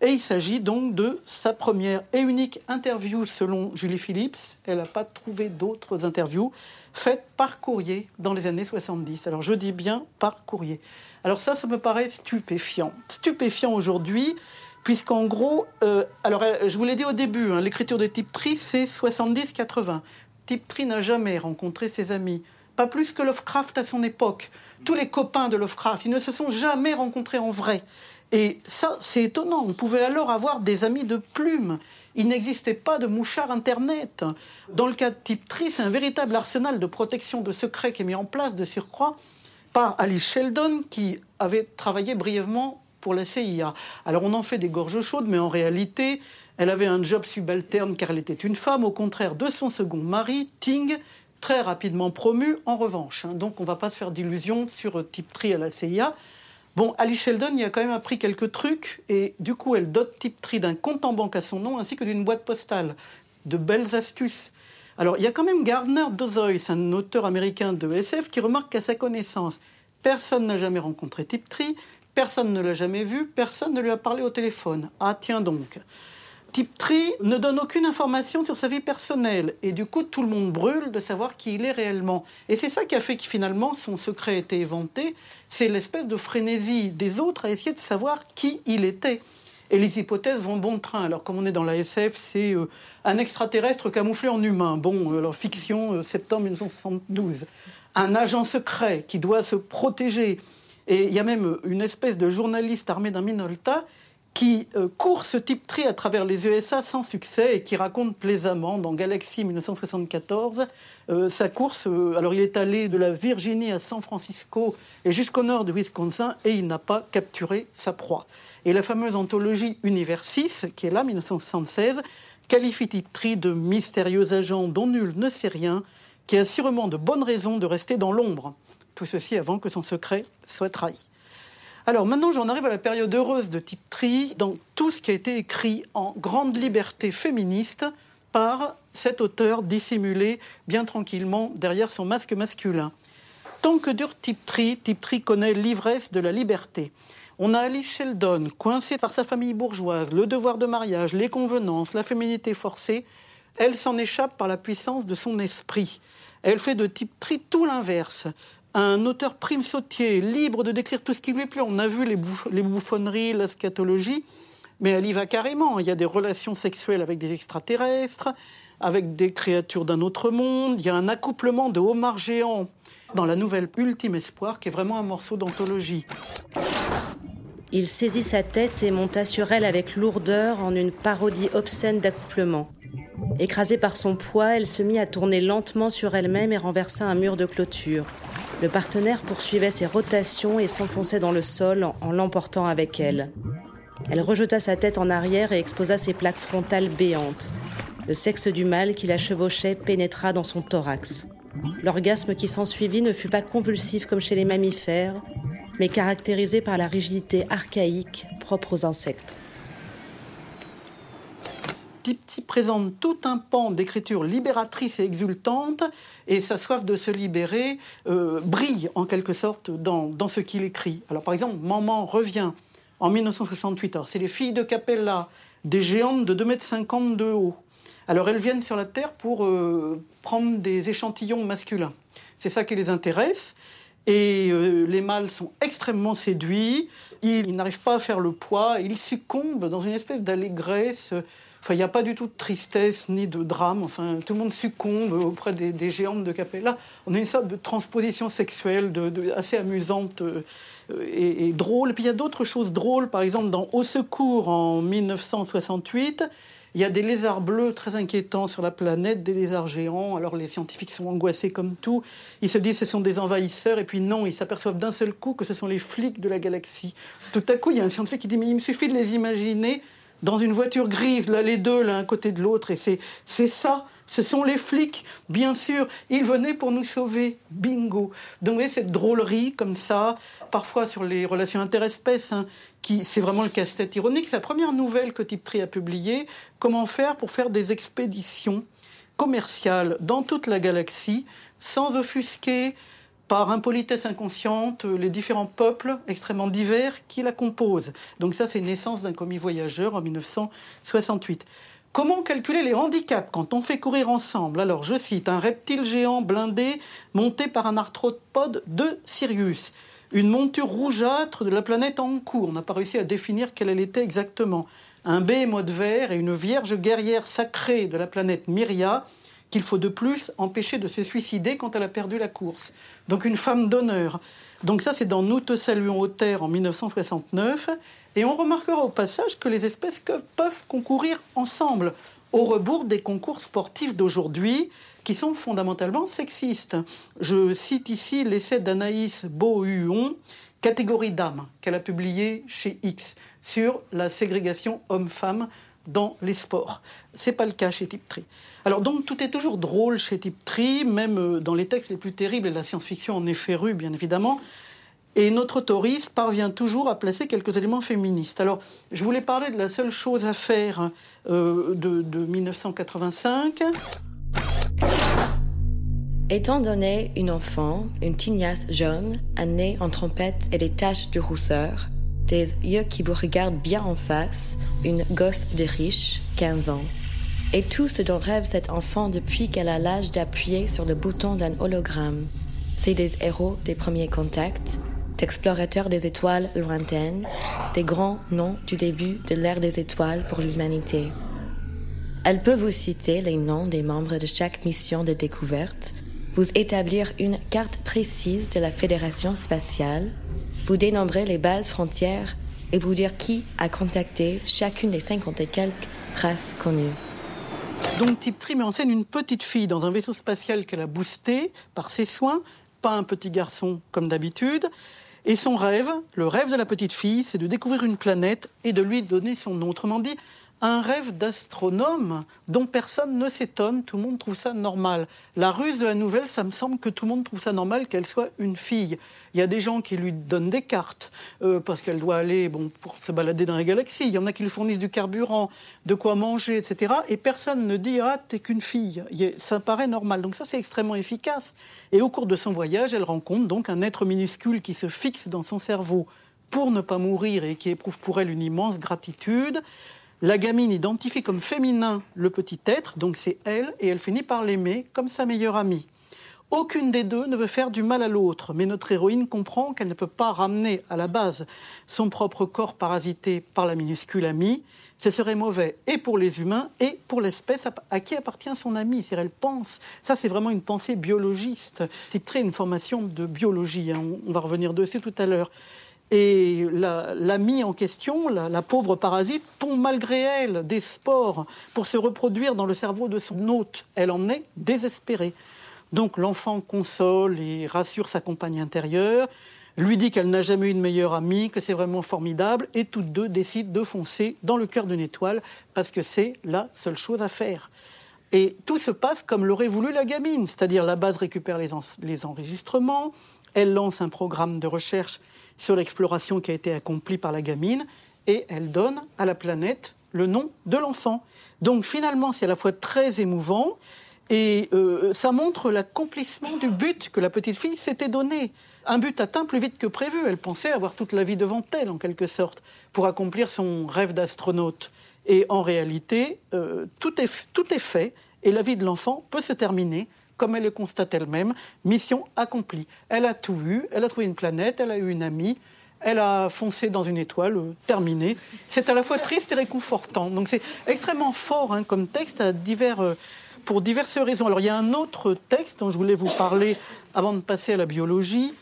Et il s'agit donc de sa première et unique interview selon Julie Phillips. Elle n'a pas trouvé d'autres interviews faites par courrier dans les années 70. Alors je dis bien par courrier. Alors ça, ça me paraît stupéfiant. Stupéfiant aujourd'hui, puisqu'en gros, euh, alors euh, je vous l'ai dit au début, hein, l'écriture de Type Tree, c'est 70-80. Type Tree n'a jamais rencontré ses amis. Pas plus que Lovecraft à son époque. Tous les copains de Lovecraft, ils ne se sont jamais rencontrés en vrai. Et ça, c'est étonnant. On pouvait alors avoir des amis de plume. Il n'existait pas de mouchard Internet. Dans le cas de Type Tree, c'est un véritable arsenal de protection de secrets qui est mis en place de surcroît par Alice Sheldon, qui avait travaillé brièvement pour la CIA. Alors on en fait des gorges chaudes, mais en réalité, elle avait un job subalterne car elle était une femme, au contraire de son second mari, Ting, très rapidement promu en revanche. Hein. Donc on ne va pas se faire d'illusions sur Type Tree à la CIA. Bon, Alice Sheldon y a quand même appris quelques trucs et du coup, elle dote Tiptree d'un compte en banque à son nom ainsi que d'une boîte postale. De belles astuces. Alors, il y a quand même Gardner Dozois, un auteur américain de SF, qui remarque qu'à sa connaissance, personne n'a jamais rencontré Tiptree, personne ne l'a jamais vu, personne ne lui a parlé au téléphone. Ah, tiens donc. Tiptree ne donne aucune information sur sa vie personnelle et du coup tout le monde brûle de savoir qui il est réellement. Et c'est ça qui a fait que finalement son secret a été éventé, c'est l'espèce de frénésie des autres à essayer de savoir qui il était. Et les hypothèses vont bon train. Alors comme on est dans la SF, c'est euh, un extraterrestre camouflé en humain. Bon, euh, alors fiction, euh, septembre 1972. Un agent secret qui doit se protéger. Et il y a même une espèce de journaliste armé d'un Minolta qui euh, court ce type tri à travers les USA sans succès et qui raconte plaisamment dans Galaxy 1974 euh, sa course. Euh, alors il est allé de la Virginie à San Francisco et jusqu'au nord du Wisconsin et il n'a pas capturé sa proie. Et la fameuse anthologie Universis, qui est là, 1976, qualifie Type Tri de mystérieux agent dont nul ne sait rien, qui a sûrement de bonnes raisons de rester dans l'ombre. Tout ceci avant que son secret soit trahi. Alors maintenant, j'en arrive à la période heureuse de Type Tri, dans tout ce qui a été écrit en grande liberté féministe par cet auteur dissimulé bien tranquillement derrière son masque masculin. Tant que dure Type Tri, Type Tri connaît l'ivresse de la liberté. On a Alice Sheldon, coincée par sa famille bourgeoise, le devoir de mariage, les convenances, la féminité forcée. Elle s'en échappe par la puissance de son esprit. Elle fait de Type Tri tout l'inverse. Un auteur prime sautier, libre de décrire tout ce qui lui plaît. On a vu les, bouffonneries, la scatologie. Mais elle y va carrément. Il y a des relations sexuelles avec des extraterrestres, avec des créatures d'un autre monde. Il y a un accouplement de homards géants dans la nouvelle Ultime Espoir, qui est vraiment un morceau d'anthologie. Il saisit sa tête et monta sur elle avec lourdeur en une parodie obscène d'accouplement. Écrasée par son poids, elle se mit à tourner lentement sur elle-même et renversa un mur de clôture. Le partenaire poursuivait ses rotations et s'enfonçait dans le sol en l'emportant avec elle. Elle rejeta sa tête en arrière et exposa ses plaques frontales béantes. Le sexe du mâle qui la chevauchait pénétra dans son thorax. L'orgasme qui s'ensuivit ne fut pas convulsif comme chez les mammifères, mais caractérisé par la rigidité archaïque propre aux insectes. Tipti présente tout un pan d'écriture libératrice et exultante, et sa soif de se libérer euh, brille en quelque sorte dans, dans ce qu'il écrit. Alors par exemple, Maman revient en 1968. Alors, c'est les filles de Capella, des géantes de 2,50 m de haut. Alors, elles viennent sur la Terre pour euh, prendre des échantillons masculins. C'est ça qui les intéresse. Et euh, les mâles sont extrêmement séduits. Ils, n'arrivent pas à faire le poids. Ils succombent dans une espèce d'allégresse. Enfin, il n'y a pas du tout de tristesse ni de drame. Enfin, tout le monde succombe auprès des, géantes de Capella. On a une sorte de transposition sexuelle assez amusante. Euh, et, drôle. puis il y a d'autres choses drôles, par exemple dans Au secours en 1968. Il y a des lézards bleus très inquiétants sur la planète, des lézards géants. Alors les scientifiques sont angoissés comme tout. Ils se disent que ce sont des envahisseurs, et puis non, ils s'aperçoivent d'un seul coup que ce sont les flics de la galaxie. Tout à coup, il y a un scientifique qui dit Mais il me suffit de les imaginer dans une voiture grise, là, les deux, l'un côté de l'autre, et c'est ça ce sont les flics, bien sûr. Ils venaient pour nous sauver. Bingo. Donc, vous voyez, cette drôlerie comme ça, parfois sur les relations interespèces, hein, qui, c'est vraiment le casse-tête ironique. C'est la première nouvelle que Tiptree a publiée. Comment faire pour faire des expéditions commerciales dans toute la galaxie sans offusquer par impolitesse inconsciente les différents peuples extrêmement divers qui la composent. Donc ça, c'est naissance d'un commis voyageur en 1968. Comment calculer les handicaps quand on fait courir ensemble Alors, je cite, un reptile géant blindé monté par un arthropode de Sirius. Une monture rougeâtre de la planète cours. On n'a pas réussi à définir quelle elle était exactement. Un behemoth vert et une vierge guerrière sacrée de la planète Myria qu'il faut de plus empêcher de se suicider quand elle a perdu la course. Donc une femme d'honneur. Donc ça, c'est dans Nous te saluons aux terres en 1969. Et on remarquera au passage que les espèces peuvent concourir ensemble, au rebours des concours sportifs d'aujourd'hui, qui sont fondamentalement sexistes. Je cite ici l'essai d'Anaïs Beauhuon, Catégorie d'âme, qu'elle a publié chez X, sur la ségrégation homme-femme dans les sports. C'est pas le cas chez Tiptree. Alors donc tout est toujours drôle chez Tiptree, même euh, dans les textes les plus terribles et la science-fiction en est férue bien évidemment. Et notre autoriste parvient toujours à placer quelques éléments féministes. Alors, je voulais parler de la seule chose à faire euh, de, de 1985. Étant donné une enfant, une tignasse jaune, un nez en trompette et des taches de rousseur, des yeux qui vous regardent bien en face, une gosse de riche, 15 ans, et tout ce dont rêve cet enfant depuis qu'elle a l'âge d'appuyer sur le bouton d'un hologramme. C'est des héros des premiers contacts, d'explorateurs des étoiles lointaines, des grands noms du début de l'ère des étoiles pour l'humanité. Elle peut vous citer les noms des membres de chaque mission de découverte, vous établir une carte précise de la Fédération spatiale, vous dénombrer les bases frontières et vous dire qui a contacté chacune des cinquante et quelques races connues. Donc Type met en scène une petite fille dans un vaisseau spatial qu'elle a boosté par ses soins, pas un petit garçon comme d'habitude. Et son rêve, le rêve de la petite fille, c'est de découvrir une planète et de lui donner son nom. Autrement dit, un rêve d'astronome dont personne ne s'étonne, tout le monde trouve ça normal. La ruse de la nouvelle, ça me semble que tout le monde trouve ça normal qu'elle soit une fille. Il y a des gens qui lui donnent des cartes euh, parce qu'elle doit aller bon, pour se balader dans les galaxies. Il y en a qui lui fournissent du carburant, de quoi manger, etc. Et personne ne dit Ah, t'es qu'une fille. Ça paraît normal. Donc ça, c'est extrêmement efficace. Et au cours de son voyage, elle rencontre donc un être minuscule qui se fixe dans son cerveau pour ne pas mourir et qui éprouve pour elle une immense gratitude. La gamine identifie comme féminin le petit être, donc c'est elle, et elle finit par l'aimer comme sa meilleure amie. Aucune des deux ne veut faire du mal à l'autre, mais notre héroïne comprend qu'elle ne peut pas ramener à la base son propre corps parasité par la minuscule amie. Ce serait mauvais et pour les humains et pour l'espèce à qui appartient son amie. cest elle pense. Ça, c'est vraiment une pensée biologiste. C'est très une formation de biologie. Hein. On va revenir dessus tout à l'heure. Et l'amie en question, la, pauvre parasite, pond malgré elle des spores pour se reproduire dans le cerveau de son hôte. Elle en est désespérée. Donc l'enfant console et rassure sa compagne intérieure, lui dit qu'elle n'a jamais eu une meilleure amie, que c'est vraiment formidable, et toutes deux décident de foncer dans le cœur d'une étoile parce que c'est la seule chose à faire. Et tout se passe comme l'aurait voulu la gamine, c'est-à-dire la base récupère les enregistrements, elle lance un programme de recherche sur l'exploration qui a été accomplie par la gamine et elle donne à la planète le nom de l'enfant. Donc finalement, c'est à la fois très émouvant et euh, ça montre l'accomplissement du but que la petite fille s'était donné. Un but atteint plus vite que prévu. Elle pensait avoir toute la vie devant elle, en quelque sorte, pour accomplir son rêve d'astronaute. Et en réalité, euh, tout, est, tout est fait et la vie de l'enfant peut se terminer comme elle le constate elle-même, mission accomplie. Elle a tout eu, elle a trouvé une planète, elle a eu une amie, elle a foncé dans une étoile, euh, terminé. C'est à la fois triste et réconfortant. Donc c'est extrêmement fort hein, comme texte euh, pour diverses raisons. Alors il y a un autre texte dont je voulais vous parler avant de passer à la biologie.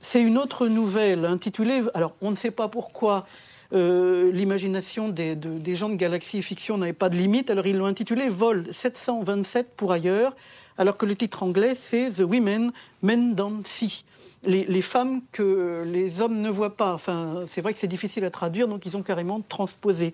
C'est une autre nouvelle intitulée, alors on ne sait pas pourquoi, euh, l'imagination des, des, gens de Galaxie Fiction n'avait pas de limite, alors ils l'ont intitulé Vol 727 pour ailleurs alors que le titre anglais, c'est The Women Men Don't See. Les, femmes que les hommes ne voient pas. Enfin, c'est vrai que c'est difficile à traduire, donc ils ont carrément transposé.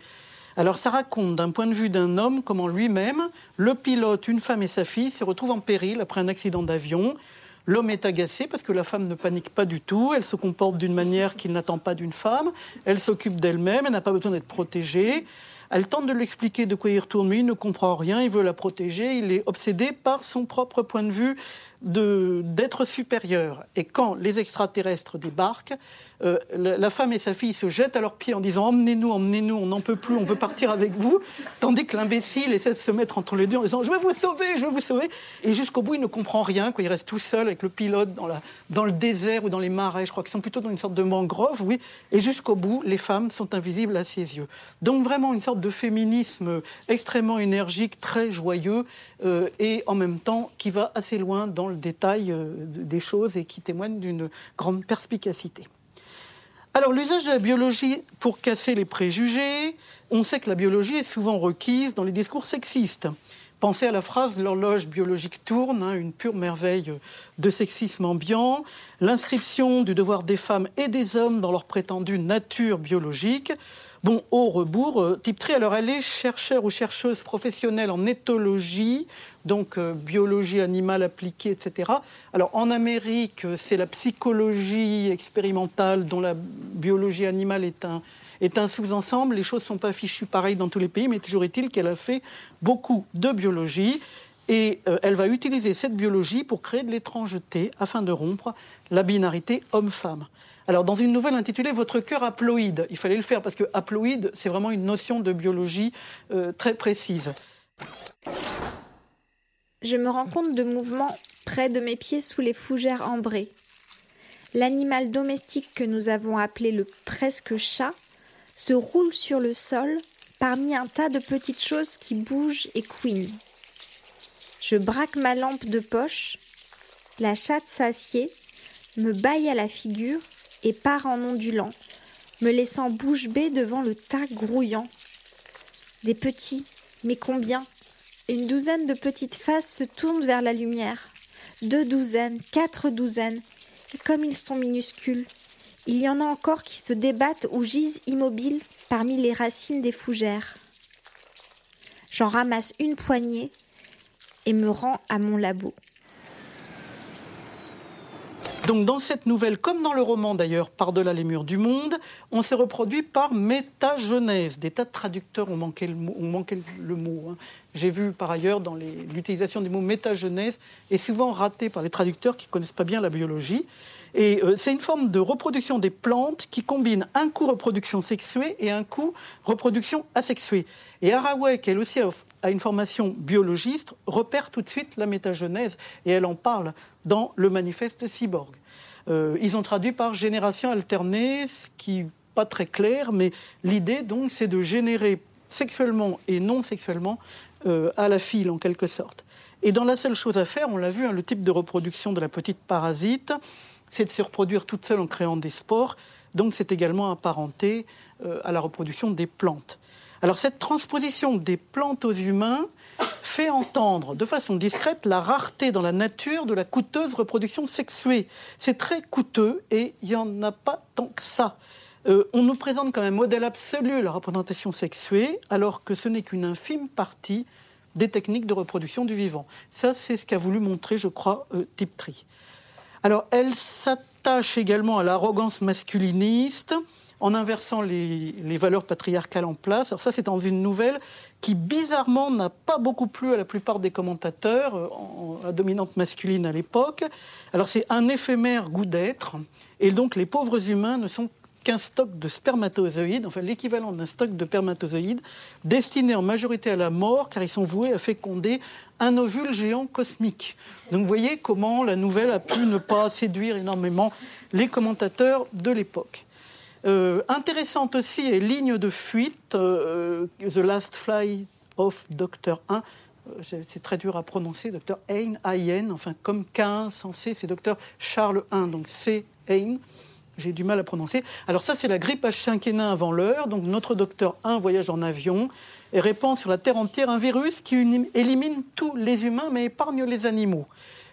Alors ça raconte d'un point de vue d'un homme comment lui-même, le pilote, une femme et sa fille se retrouvent en péril après un accident d'avion. L'homme est agacé parce que la femme ne panique pas du tout, elle se comporte d'une manière qu'il n'attend pas d'une femme, elle s'occupe d'elle-même, elle n'a pas besoin d'être protégée. Elle tente de lui expliquer de quoi il retourne, mais il ne comprend rien, il veut la protéger, il est obsédé par son propre point de vue d'être supérieur. Et quand les extraterrestres débarquent, euh, la, femme et sa fille se jettent à leurs pieds en disant Emmenez-nous, emmenez-nous, on n'en peut plus, on veut partir avec vous. Tandis que l'imbécile essaie de se mettre entre les deux en disant Je vais vous sauver, je vais vous sauver. Et jusqu'au bout, il ne comprend rien. Quoi. Il reste tout seul avec le pilote dans, la, dans le désert ou dans les marais. Je crois qu'ils sont plutôt dans une sorte de mangrove, oui. Et jusqu'au bout, les femmes sont invisibles à ses yeux. Donc vraiment une sorte de féminisme extrêmement énergique, très joyeux euh, et en même temps qui va assez loin dans le détail euh, des choses et qui témoigne d'une grande perspicacité. Alors l'usage de la biologie pour casser les préjugés, on sait que la biologie est souvent requise dans les discours sexistes. Pensez à la phrase L'horloge biologique tourne, hein, une pure merveille de sexisme ambiant, l'inscription du devoir des femmes et des hommes dans leur prétendue nature biologique, Bon, au rebours, euh, type 3, alors elle est chercheur ou chercheuse professionnelle en éthologie, donc euh, biologie animale appliquée, etc. Alors en Amérique, euh, c'est la psychologie expérimentale dont la biologie animale est un, est un sous-ensemble. Les choses ne sont pas fichues pareil dans tous les pays, mais toujours est-il qu'elle a fait beaucoup de biologie. Et elle va utiliser cette biologie pour créer de l'étrangeté afin de rompre la binarité homme-femme. Alors, dans une nouvelle intitulée Votre cœur haploïde, il fallait le faire parce que haploïde, c'est vraiment une notion de biologie euh, très précise. Je me rends compte de mouvements près de mes pieds sous les fougères ambrées. L'animal domestique que nous avons appelé le presque chat se roule sur le sol parmi un tas de petites choses qui bougent et couinent. Je braque ma lampe de poche, la chatte s'assied, me baille à la figure et part en ondulant, me laissant bouche bée devant le tas grouillant. Des petits, mais combien? Une douzaine de petites faces se tournent vers la lumière. Deux douzaines, quatre douzaines, et comme ils sont minuscules, il y en a encore qui se débattent ou gisent immobiles parmi les racines des fougères. J'en ramasse une poignée et me rends à mon labo. Donc dans cette nouvelle, comme dans le roman d'ailleurs, Par-delà les murs du monde, on s'est reproduit par métagenèse. Des tas de traducteurs ont manqué le mot. Hein. J'ai vu par ailleurs dans l'utilisation du mot métagenèse est souvent ratée par les traducteurs qui ne connaissent pas bien la biologie. Et euh, c'est une forme de reproduction des plantes qui combine un coup reproduction sexuée et un coup reproduction asexuée. Et Haraway, qui elle aussi a une formation biologiste, repère tout de suite la métagenèse et elle en parle dans le manifeste Cyborg. Euh, ils ont traduit par génération alternée, ce qui pas très clair, mais l'idée donc c'est de générer sexuellement et non sexuellement euh, à la file en quelque sorte. Et dans la seule chose à faire, on l'a vu, hein, le type de reproduction de la petite parasite, c'est de se reproduire toute seule en créant des spores. Donc c'est également apparenté euh, à la reproduction des plantes. Alors cette transposition des plantes aux humains fait entendre de façon discrète la rareté dans la nature de la coûteuse reproduction sexuée. C'est très coûteux et il n'y en a pas tant que ça. Euh, on nous présente comme un modèle absolu la représentation sexuée, alors que ce n'est qu'une infime partie des techniques de reproduction du vivant. Ça, c'est ce qu'a voulu montrer, je crois, euh, Tiptree. Alors, elle s'attache également à l'arrogance masculiniste en inversant les, valeurs patriarcales en place. Alors ça, c'est dans une nouvelle qui, bizarrement, n'a pas beaucoup plu à la plupart des commentateurs, euh, en, la dominante masculine à l'époque. Alors c'est un éphémère goût d'être, et donc les pauvres humains ne sont qu'un stock de spermatozoïdes, enfin l'équivalent d'un stock de spermatozoïdes, destinés en majorité à la mort, car ils sont voués à féconder un ovule géant cosmique. Donc vous voyez comment la nouvelle a pu ne pas séduire énormément les commentateurs de l'époque. Euh, intéressante aussi est Ligne de fuite, euh, The Last Flight of Docteur 1. Euh, c'est très dur à prononcer, Docteur Hein, Ayen, enfin comme 15 censé, c'est Docteur Charles 1, donc c'est Hein j'ai du mal à prononcer. Alors ça, c'est la grippe H5N1 avant l'heure. Donc notre docteur 1 voyage en avion et répand sur la Terre entière un virus qui élimine tous les humains mais épargne les animaux.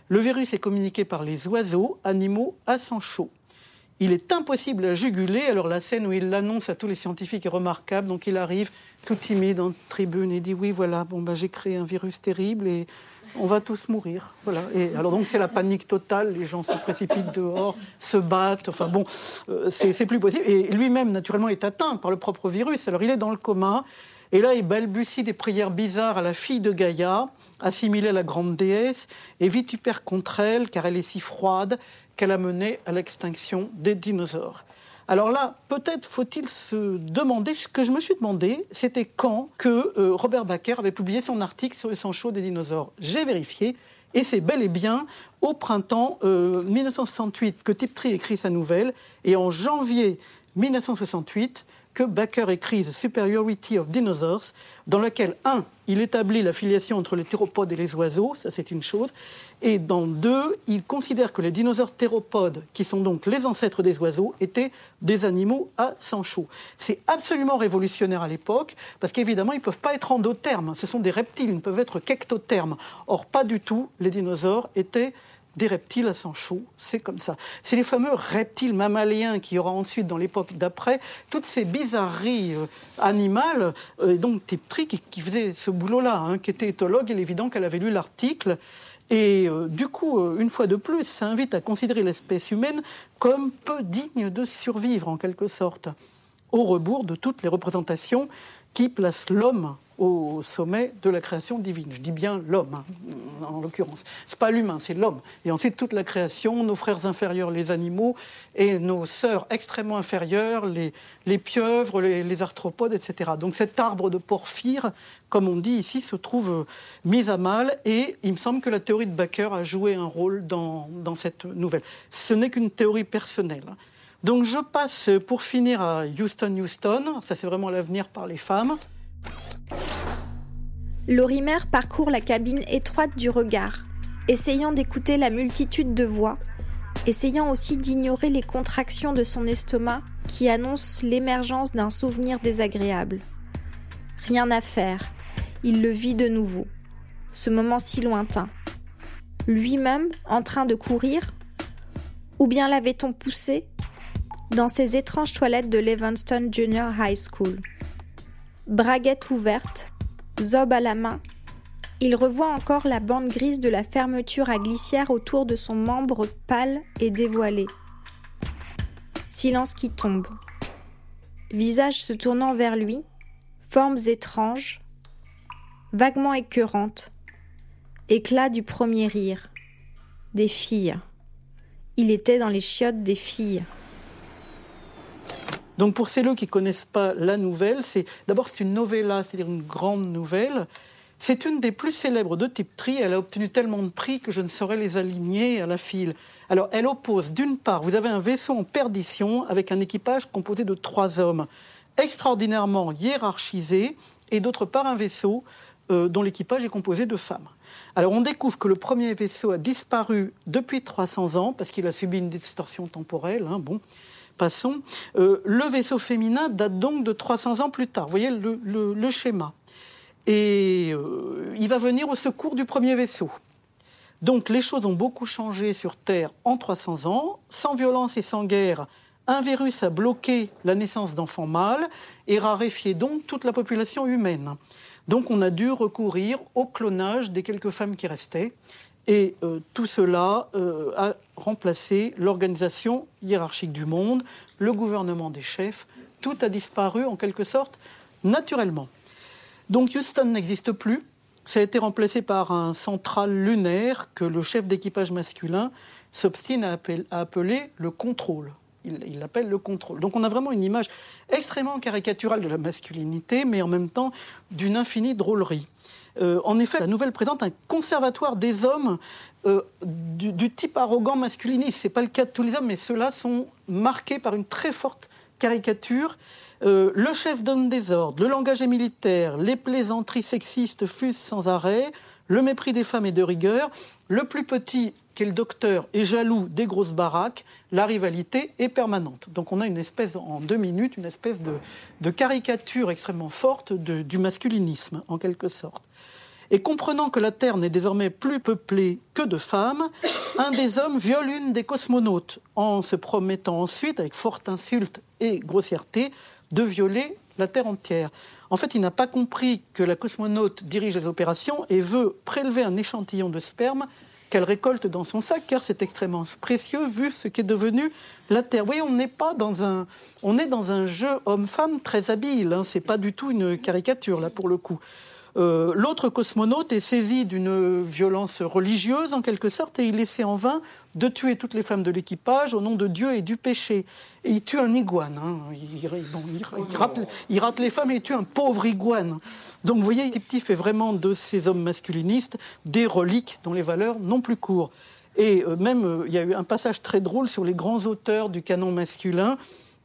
Le virus est communiqué par les oiseaux, animaux à sang chaud. Il est impossible à juguler, alors la scène où il l'annonce à tous les scientifiques est remarquable. Donc il arrive tout timide en tribune et dit oui voilà, bon bah, j'ai créé un virus terrible et on va tous mourir. Voilà. Et alors donc c'est la panique totale, les gens se précipitent dehors, se battent. Enfin bon, euh, c'est plus possible. Et lui-même naturellement est atteint par le propre virus. Alors il est dans le coma. Et là, il balbutie des prières bizarres à la fille de Gaïa, assimilée à la grande déesse, et vitupère contre elle, car elle est si froide qu'elle a mené à l'extinction des dinosaures. Alors là, peut-être faut-il se demander, ce que je me suis demandé, c'était quand que euh, Robert Baker avait publié son article sur le sang chaud des dinosaures. J'ai vérifié, et c'est bel et bien au printemps 1968 euh, que Tiptree écrit sa nouvelle, et en janvier 1968, que Baker écrit The Superiority of Dinosaurs, dans laquelle, un, il établit la filiation entre les théropodes et les oiseaux, ça c'est une chose, et dans deux, il considère que les dinosaures théropodes, qui sont donc les ancêtres des oiseaux, étaient des animaux à sang chaud. C'est absolument révolutionnaire à l'époque, parce qu'évidemment, ils ne peuvent pas être endothermes, ce sont des reptiles, ils ne peuvent être qu'ectothermes. Or, pas du tout, les dinosaures étaient des reptiles à sang chaud. C'est comme ça. C'est les fameux reptiles mammaliens qui aura ensuite, dans l'époque d'après, toutes ces bizarreries euh, animales, euh, donc Tri qui, faisait ce boulot-là, hein, qui était éthologue. Il est évident qu'elle avait lu l'article. Et euh, du coup, une fois de plus, ça invite à considérer l'espèce humaine comme peu digne de survivre, en quelque sorte, au rebours de toutes les représentations qui placent l'homme au sommet de la création divine. Je dis bien l'homme, hein, en l'occurrence. C'est pas l'humain, c'est l'homme. Et ensuite toute la création, nos frères inférieurs, les animaux, et nos sœurs extrêmement inférieures, les, pieuvres, les, arthropodes, etc. Donc cet arbre de porphyre, comme on dit ici, se trouve euh, mis à mal. Et il me semble que la théorie de Baker a joué un rôle dans, dans cette nouvelle. Ce n'est qu'une théorie personnelle. Donc je passe pour finir à Houston Houston. Ça c'est vraiment l'avenir par les femmes. Lorimer parcourt la cabine étroite du regard, essayant d'écouter la multitude de voix, essayant aussi d'ignorer les contractions de son estomac qui annoncent l'émergence d'un souvenir désagréable. Rien à faire, il le vit de nouveau, ce moment si lointain. Lui-même en train de courir? Ou bien l'avait-on poussé dans ces étranges toilettes de l'Evanston Junior High School Braguette ouverte, zob à la main, il revoit encore la bande grise de la fermeture à glissière autour de son membre pâle et dévoilé. Silence qui tombe. Visage se tournant vers lui, formes étranges, vaguement écœurantes. Éclat du premier rire. Des filles. Il était dans les chiottes des filles. Donc pour celles qui ne connaissent pas la nouvelle, c'est d'abord c'est une novella, c'est-à-dire une grande nouvelle. C'est une des plus célèbres de type tri. Elle a obtenu tellement de prix que je ne saurais les aligner à la file. Alors elle oppose d'une part, vous avez un vaisseau en perdition avec un équipage composé de trois hommes extraordinairement hiérarchisés et d'autre part un vaisseau euh, dont l'équipage est composé de femmes. Alors on découvre que le premier vaisseau a disparu depuis 300 ans parce qu'il a subi une distorsion temporelle. Hein, bon, passons. Euh, le vaisseau féminin date donc de 300 ans plus tard. Vous voyez le, schéma. Et euh, il va venir au secours du premier vaisseau. Donc les choses ont beaucoup changé sur Terre en 300 ans. Sans violence et sans guerre, un virus a bloqué la naissance d'enfants mâles et raréfié donc toute la population humaine. Donc on a dû recourir au clonage des quelques femmes qui restaient. Et euh, tout cela a remplacé l'organisation hiérarchique du monde, le gouvernement des chefs. Tout a disparu en quelque sorte naturellement. Donc Houston n'existe plus. Ça a été remplacé par un central lunaire que le chef d'équipage masculin s'obstine à appeler le contrôle il l'appelle le contrôle. Donc on a vraiment une image extrêmement caricaturale de la masculinité, mais en même temps d'une infinie drôlerie. Euh, en effet, la nouvelle présente un conservatoire des hommes euh, du, type arrogant masculiniste. Ce n'est pas le cas de tous les hommes, mais ceux-là sont marqués par une très forte caricature. Euh, le chef donne des ordres, le langage est militaire, les plaisanteries sexistes fusent sans arrêt, le mépris des femmes est de rigueur, le plus petit quel docteur est jaloux des grosses baraques, la rivalité est permanente. Donc on a une espèce, en deux minutes, une espèce de, caricature extrêmement forte du masculinisme, en quelque sorte. Et comprenant que la Terre n'est désormais plus peuplée que de femmes, un des hommes viole une des cosmonautes, en se promettant ensuite, avec forte insulte et grossièreté, de violer la Terre entière. En fait, il n'a pas compris que la cosmonaute dirige les opérations et veut prélever un échantillon de sperme qu'elle récolte dans son sac, car c'est extrêmement précieux vu ce qui est devenu la Terre. Vous voyez, on n'est pas dans un, est dans un jeu homme-femme très habile. Hein. C'est pas du tout une caricature là pour le coup. Euh, l'autre cosmonaute est saisi d'une violence religieuse en quelque sorte et il essaie en vain de tuer toutes les femmes de l'équipage au nom de Dieu et du péché. Et il tue un iguane. Hein. Il, rate, les femmes et il tue un pauvre iguane. Donc vous voyez, Tipti fait vraiment de ces hommes masculinistes des reliques dont les valeurs n'ont plus cours. Et euh, même, euh, il y a eu un passage très drôle sur les grands auteurs du canon masculin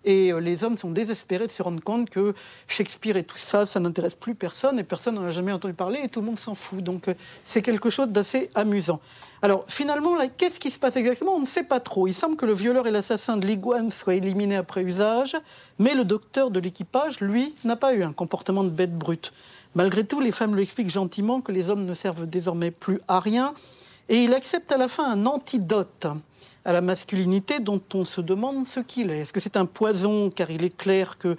et euh, les hommes sont désespérés de se rendre compte que Shakespeare et tout ça, ça n'intéresse plus personne et personne n'en a jamais entendu parler et tout le monde s'en fout. Donc euh, c'est quelque chose d'assez amusant. Alors finalement, qu'est-ce qui se passe exactement? On ne sait pas trop. Il semble que le violeur et l'assassin de l'iguane soient éliminés après usage, mais le docteur de l'équipage, lui, n'a pas eu un comportement de bête brute. Malgré tout, les femmes lui expliquent gentiment que les hommes ne servent désormais plus à rien et il accepte à la fin un antidote à la masculinité dont on se demande ce qu'il est. Est-ce que c'est un poison Car il est clair que,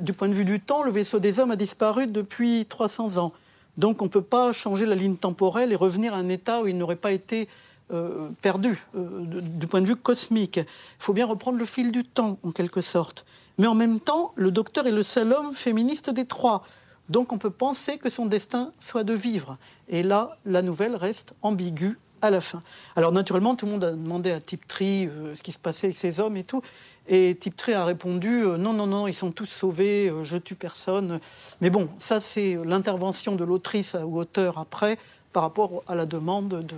du point de vue du temps, le vaisseau des hommes a disparu depuis 300 ans. Donc on ne peut pas changer la ligne temporelle et revenir à un état où il n'aurait pas été euh, perdu euh, du point de vue cosmique. Il faut bien reprendre le fil du temps, en quelque sorte. Mais en même temps, le docteur est le seul homme féministe des trois. Donc on peut penser que son destin soit de vivre. Et là, la nouvelle reste ambiguë à la fin. Alors naturellement, tout le monde a demandé à Tiptree euh, ce qui se passait avec ces hommes et tout. Et Tiptree a répondu euh, non, non, non, ils sont tous sauvés, euh, je tue personne. Mais bon, ça c'est l'intervention de l'autrice ou auteur après par rapport à la demande de,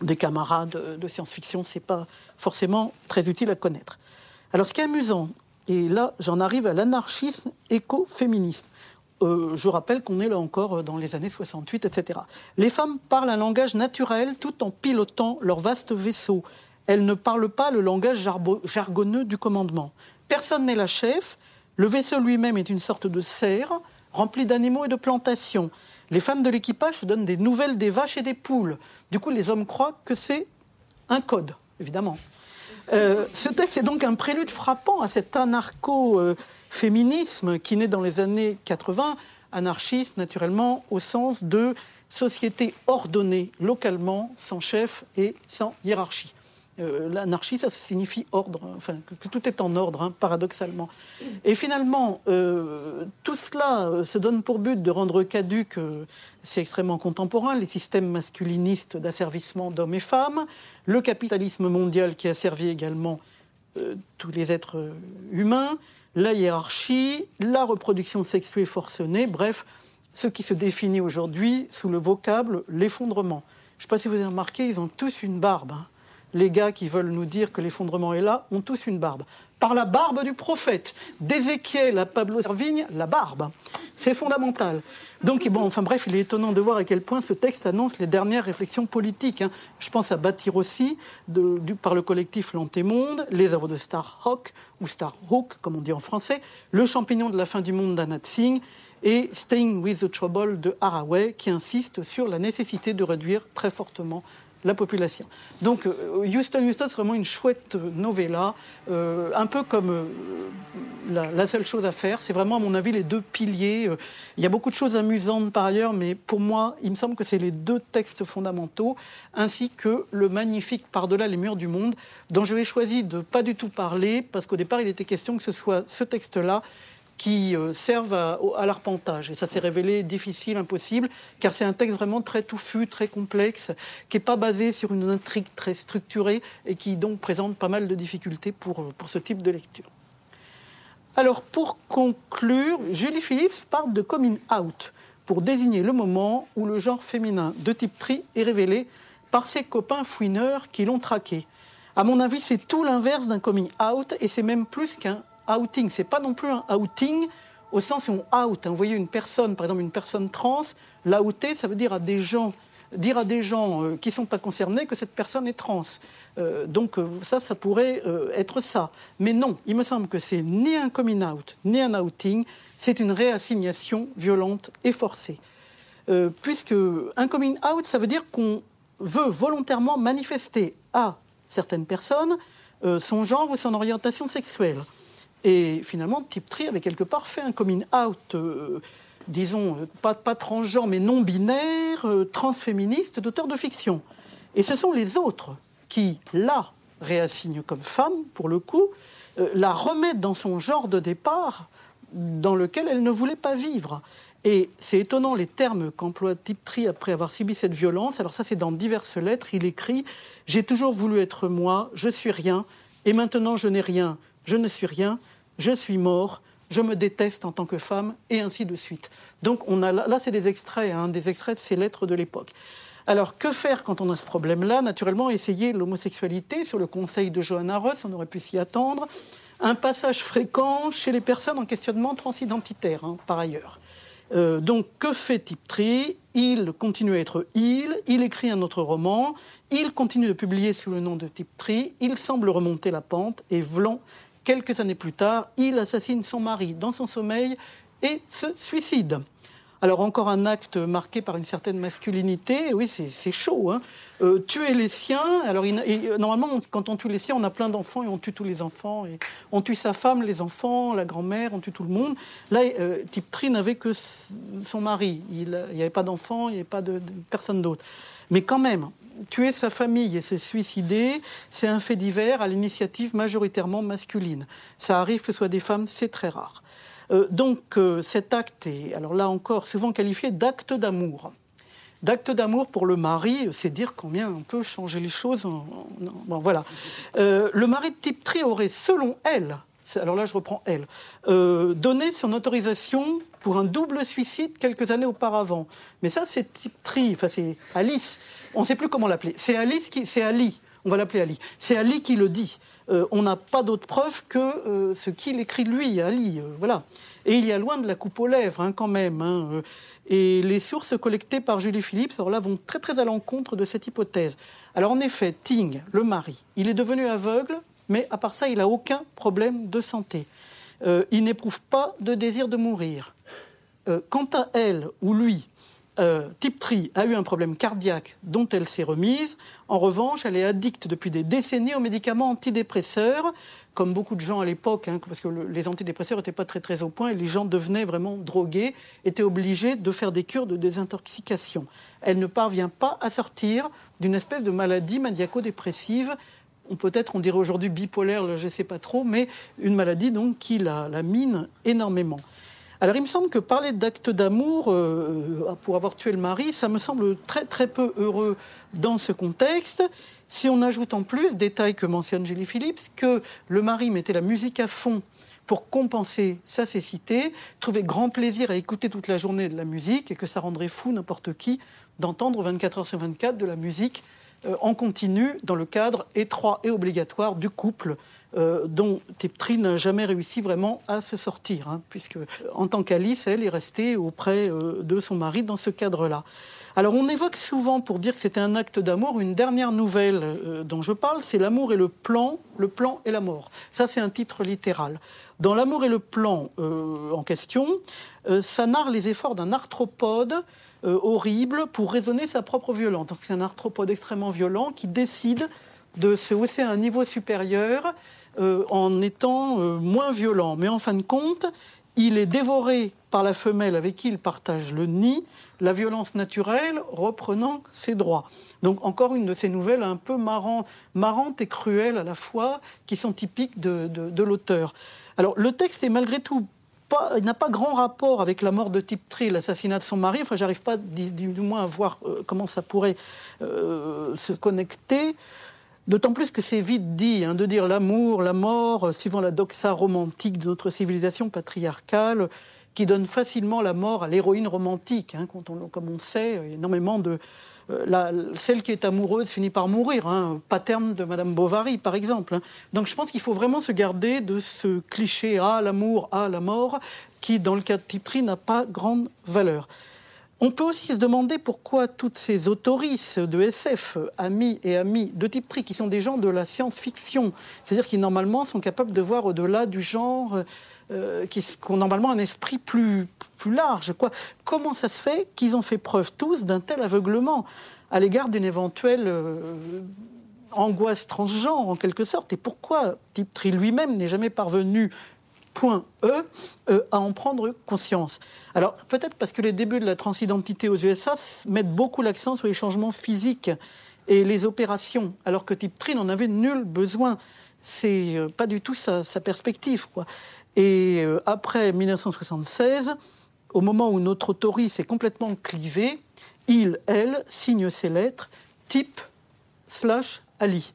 des camarades de science-fiction. C'est pas forcément très utile à connaître. Alors ce qui est amusant, et là j'en arrive à l'anarchisme écoféministe. Euh, je rappelle qu'on est là encore dans les années 68, etc. Les femmes parlent un langage naturel tout en pilotant leur vaste vaisseau. Elles ne parlent pas le langage jargonneux du commandement. Personne n'est la chef. Le vaisseau lui-même est une sorte de serre remplie d'animaux et de plantations. Les femmes de l'équipage donnent des nouvelles des vaches et des poules. Du coup, les hommes croient que c'est un code, évidemment. Euh, ce texte est donc un prélude frappant à cet anarcho- féminisme qui naît dans les années 80 Anarchiste, naturellement, au sens de société ordonnée localement, sans chef et sans hiérarchie. Euh, l'anarchie, ça signifie ordre, enfin, que, tout est en ordre, hein, paradoxalement. Et finalement, euh, tout cela euh, se donne pour but de rendre caduque, c'est extrêmement contemporain, les systèmes masculinistes d'asservissement d'hommes et femmes, le capitalisme mondial qui a servi également tous les êtres humains, la hiérarchie, la reproduction sexuée forcenée, bref, ce qui se définit aujourd'hui sous le vocable l'effondrement. Je ne sais pas si vous avez remarqué, ils ont tous une barbe. Hein les gars qui veulent nous dire que l'effondrement est là ont tous une barbe. Par la barbe du prophète, d'Ézéchiel à Pablo Servigne, la barbe. C'est fondamental. Donc, bon, enfin bref, il est étonnant de voir à quel point ce texte annonce les dernières réflexions politiques. Hein. Je pense à Bâtir aussi, par le collectif L'Antémonde, les œuvres de Starhawk, ou Starhawk, comme on dit en français, Le champignon de la fin du monde d'Anat Singh, et Staying with the Trouble de Haraway, qui insiste sur la nécessité de réduire très fortement la population. Donc euh, Houston Houston, c'est vraiment une chouette novella, euh, un peu comme euh, la, seule chose à faire. C'est vraiment, à mon avis, les deux piliers. Il y a beaucoup de choses amusantes par ailleurs, mais pour moi, il me semble que c'est les deux textes fondamentaux, ainsi que le magnifique Par-delà les murs du monde, dont je vais choisi de pas du tout parler, parce qu'au départ, il était question que ce soit ce texte-là qui euh, servent à, l'arpentage. Et ça s'est révélé difficile, impossible, car c'est un texte vraiment très touffu, très complexe, qui n'est pas basé sur une intrigue très structurée et qui donc présente pas mal de difficultés pour, euh, pour ce type de lecture. Alors pour conclure, Julie Phillips parle de coming out pour désigner le moment où le genre féminin de type tri est révélé par ses copains fouineurs qui l'ont traqué. À mon avis, c'est tout l'inverse d'un coming out et c'est même plus qu'un outing. C'est pas non plus un outing au sens où on out. Hein. Vous voyez une personne, par exemple une personne trans, l'outer, ça veut dire à des gens dire à des gens euh, qui ne sont pas concernés que cette personne est trans. Euh, donc euh, ça, ça pourrait être ça. Mais non, il me semble que c'est ni un coming out, ni un outing, c'est une réassignation violente et forcée. puisque un coming out, ça veut dire qu'on veut volontairement manifester à certaines personnes son genre ou son orientation sexuelle. Et finalement, Type Tree avait quelque part fait un coming out, euh, disons, euh, pas, transgenre, mais non binaire, euh, transféministe, d'auteur de fiction. Et ce sont les autres qui, la réassignent comme femme, pour le coup, la remettent dans son genre de départ dans lequel elle ne voulait pas vivre. Et c'est étonnant les termes qu'emploie Tiptree après avoir subi cette violence. Alors ça, c'est dans diverses lettres. Il écrit « J'ai toujours voulu être moi, je suis rien, et maintenant je n'ai rien, je ne suis rien, je suis mort, je me déteste en tant que femme, et ainsi de suite. Donc on a là, c'est des extraits, hein, des extraits de ces lettres de l'époque. Alors que faire quand on a ce problème-là? Naturellement, essayer l'homosexualité sur le conseil de Johanna Ross, on aurait pu s'y attendre. Un passage fréquent chez les personnes en questionnement transidentitaire, hein, par ailleurs. Euh, donc, que fait Tiptree? Il continue à être il, il écrit un autre roman, il continue de publier sous le nom de Tiptree, il semble remonter la pente, et Vlan Quelques années plus tard, il assassine son mari dans son sommeil et se suicide. Alors encore un acte marqué par une certaine masculinité, oui c'est chaud. Hein. Euh, tuer les siens, alors euh, normalement quand on tue les siens on a plein d'enfants et on tue tous les enfants. Et on tue sa femme, les enfants, la grand-mère, on tue tout le monde. Là, euh, Tiptree n'avait que son mari, il n'y avait pas d'enfants, il n'y avait pas de personne d'autre. Mais quand même, tuer sa famille et se suicider, c'est un fait divers à l'initiative majoritairement masculine. Ça arrive que ce soit des femmes, c'est très rare. Euh, donc euh, cet acte est, alors là encore, souvent qualifié d'acte d'amour. D'acte d'amour pour le mari, c'est dire combien on peut changer les choses. bon, voilà. Euh, le mari de type tri aurait, selon elle, alors là je reprends elle, donné son autorisation pour un double suicide quelques années auparavant. Mais ça c'est type tri, enfin c'est Alice on ne sait plus comment l'appeler. C'est qui, c'est Ali. On va l'appeler Ali. C'est Ali qui le dit. Euh, on n'a pas d'autre preuve que euh, ce qu'il écrit lui, Ali. Euh, voilà. Et il y a loin de la coupe aux lèvres, hein, quand même. Hein, et les sources collectées par Julie Phillips, alors là, vont très très à l'encontre de cette hypothèse. Alors en effet, Ting, le mari, il est devenu aveugle, mais à part ça, il n'a aucun problème de santé. il n'éprouve pas de désir de mourir. quant à elle ou lui, euh, Tiptree a eu un problème cardiaque dont elle s'est remise. En revanche, elle est addicte depuis des décennies aux médicaments antidépresseurs, comme beaucoup de gens à l'époque, hein, parce que les antidépresseurs n'étaient pas très très au point et les gens devenaient vraiment drogués, étaient obligés de faire des cures de désintoxication. Elle ne parvient pas à sortir d'une espèce de maladie maniaco-dépressive peut-être on dirait aujourd'hui bipolaire, je ne sais pas trop, mais une maladie donc qui la, la mine énormément. Alors il me semble que parler d'acte d'amour euh, pour avoir tué le mari, ça me semble très très peu heureux dans ce contexte. Si on ajoute en plus, détail que mentionne Julie Phillips, que le mari mettait la musique à fond pour compenser sa cécité, trouvait grand plaisir à écouter toute la journée de la musique et que ça rendrait fou n'importe qui d'entendre 24 heures sur 24 de la musique euh, en continu dans le cadre étroit et obligatoire du couple euh, dont Tiptree n'a jamais réussi vraiment à se sortir, hein, puisque en tant qu'Alice, elle est restée auprès euh, de son mari dans ce cadre-là. Alors on évoque souvent, pour dire que c'était un acte d'amour, une dernière nouvelle dont je parle, c'est L'amour et le plan, le plan et la mort. Ça c'est un titre littéral. Dans L'amour et le plan en question, ça narre les efforts d'un arthropode euh, horrible pour raisonner sa propre violence. C'est un arthropode extrêmement violent qui décide de se hausser à un niveau supérieur euh, en étant euh, moins violent. Mais en fin de compte, il est dévoré par la femelle avec qui il partage le nid, la violence naturelle reprenant ses droits. Donc encore une de ces nouvelles un peu marrantes, et cruelles à la fois, qui sont typiques de, de l'auteur. Alors le texte est malgré tout il n'a pas grand rapport avec la mort de Tiptree, l'assassinat de son mari. Enfin, j'arrive pas du, moins à voir euh, comment ça pourrait se connecter. D'autant plus que c'est vite dit, hein, de dire l'amour, la mort, euh, suivant la doxa romantique de notre civilisation patriarcale, qui donne facilement la mort à l'héroïne romantique. Hein, comme on sait, énormément de, euh, celle qui est amoureuse finit par mourir, hein, paterne de Madame Bovary, par exemple. Hein. Donc je pense qu'il faut vraiment se garder de ce cliché ah, l'amour, à ah, la mort, qui, dans le cas de Tiptree, n'a pas grande valeur. On peut aussi se demander pourquoi toutes ces autoristes de SF, amis et amis de Tiptree, qui sont des gens de la science-fiction, c'est-à-dire qui normalement sont capables de voir au-delà du genre, euh, qui, ont normalement un esprit plus, plus large. Quoi. Comment ça se fait qu'ils ont fait preuve tous d'un tel aveuglement à l'égard d'une éventuelle euh, angoisse transgenre, en quelque sorte Et pourquoi Tiptree lui-même n'est jamais parvenu point E, euh, à en prendre conscience. Alors peut-être parce que les débuts de la transidentité aux USA mettent beaucoup l'accent sur les changements physiques et les opérations, alors que Tiptree n'en avait nul besoin. C'est euh, pas du tout sa, perspective. Quoi. Et euh, après 1976, au moment où notre autorise est complètement clivé, il, elle, signe ses lettres type slash Ali.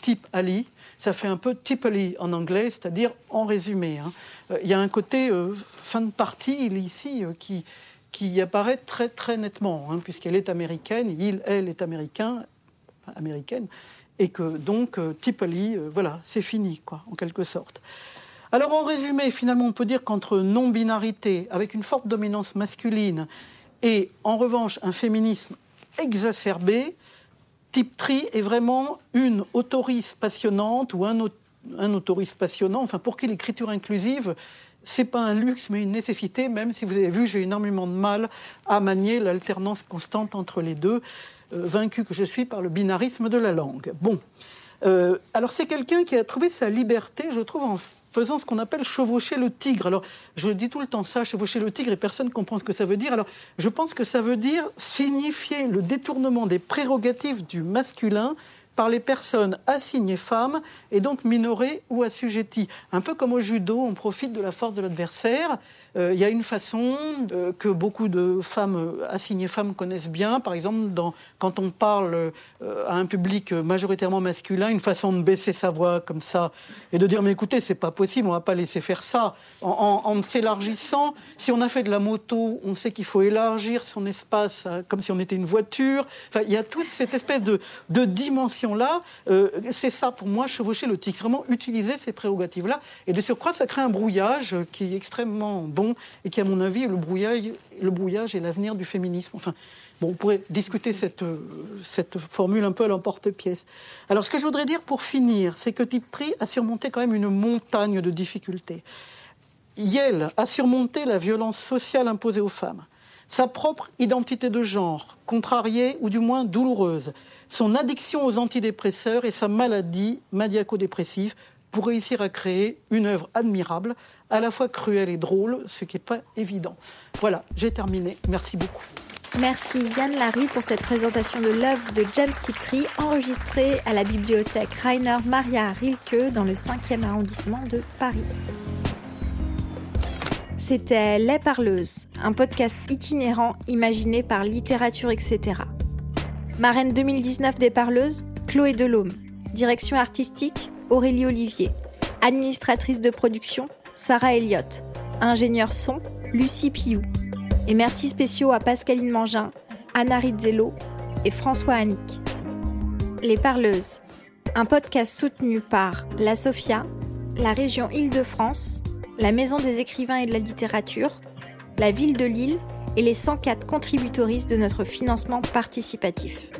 Type Ali, ça fait un peu typically en anglais, c'est-à-dire en résumé. Hein. Euh, il y a un côté euh, fin de partie ici euh, qui, qui apparaît très très nettement, hein, puisqu'elle est américaine, il, elle est américain, américaine, et que donc typically, voilà, c'est fini, quoi, en quelque sorte. Alors en résumé, finalement, on peut dire qu'entre non-binarité, avec une forte dominance masculine, et en revanche un féminisme exacerbé, Tri est vraiment une autoriste passionnante ou un, un autoriste passionnant, enfin pour qui l'écriture inclusive c'est pas un luxe, mais une nécessité, même si vous avez vu, j'ai énormément de mal à manier l'alternance constante entre les deux, euh, vaincu que je suis par le binarisme de la langue. Bon. Euh, alors c'est quelqu'un qui a trouvé sa liberté, je trouve, en faisant ce qu'on appelle chevaucher le tigre. Alors je dis tout le temps ça, chevaucher le tigre, et personne ne comprend ce que ça veut dire. Alors je pense que ça veut dire signifier le détournement des prérogatives du masculin par les personnes assignées femmes et donc minorées ou assujetties. Un peu comme au judo, on profite de la force de l'adversaire. Euh, il y a une façon que beaucoup de femmes euh, assignées femmes connaissent bien, par exemple quand on parle euh, à un public majoritairement masculin, une façon de baisser sa voix comme ça et de dire mais écoutez c'est pas possible, on va pas laisser faire ça. En, s'élargissant, si on a fait de la moto, on sait qu'il faut élargir son espace comme si on était une voiture. Enfin, il y a toute cette espèce de dimension là euh, c'est ça pour moi, chevaucher le tic, vraiment utiliser ces prérogatives-là. Et de surcroît, ça crée un brouillage qui est extrêmement bon et qui, à mon avis, le brouillage, le brouillage est l'avenir du féminisme. Enfin, bon, on pourrait discuter cette, euh, cette formule un peu à l'emporte-pièce. Alors, ce que je voudrais dire pour finir, c'est que Tiptree a surmonté quand même une montagne de difficultés. Yale a surmonté la violence sociale imposée aux femmes. Sa propre identité de genre, contrariée ou du moins douloureuse, son addiction aux antidépresseurs et sa maladie maniaco-dépressive pour réussir à créer une œuvre admirable, à la fois cruelle et drôle, ce qui n'est pas évident. Voilà, j'ai terminé. Merci beaucoup. Merci Yann Larue pour cette présentation de l'œuvre de James Tiptree enregistrée à la bibliothèque Rainer Maria Rilke dans le 5e arrondissement de Paris. C'était Les Parleuses, un podcast itinérant imaginé par Littérature etc. Marraine 2019 des Parleuses, Chloé Delhomme. Direction artistique, Aurélie Olivier. Administratrice de production, Sarah Elliott. Ingénieur son, Lucie Piou. Et merci spéciaux à Pascaline Mangin, Anna Rizzello et François Annick. Les Parleuses, un podcast soutenu par la Sophia, la région Île-de-France, la Maison des écrivains et de la littérature, la ville de Lille et les 104 contributoristes de notre financement participatif.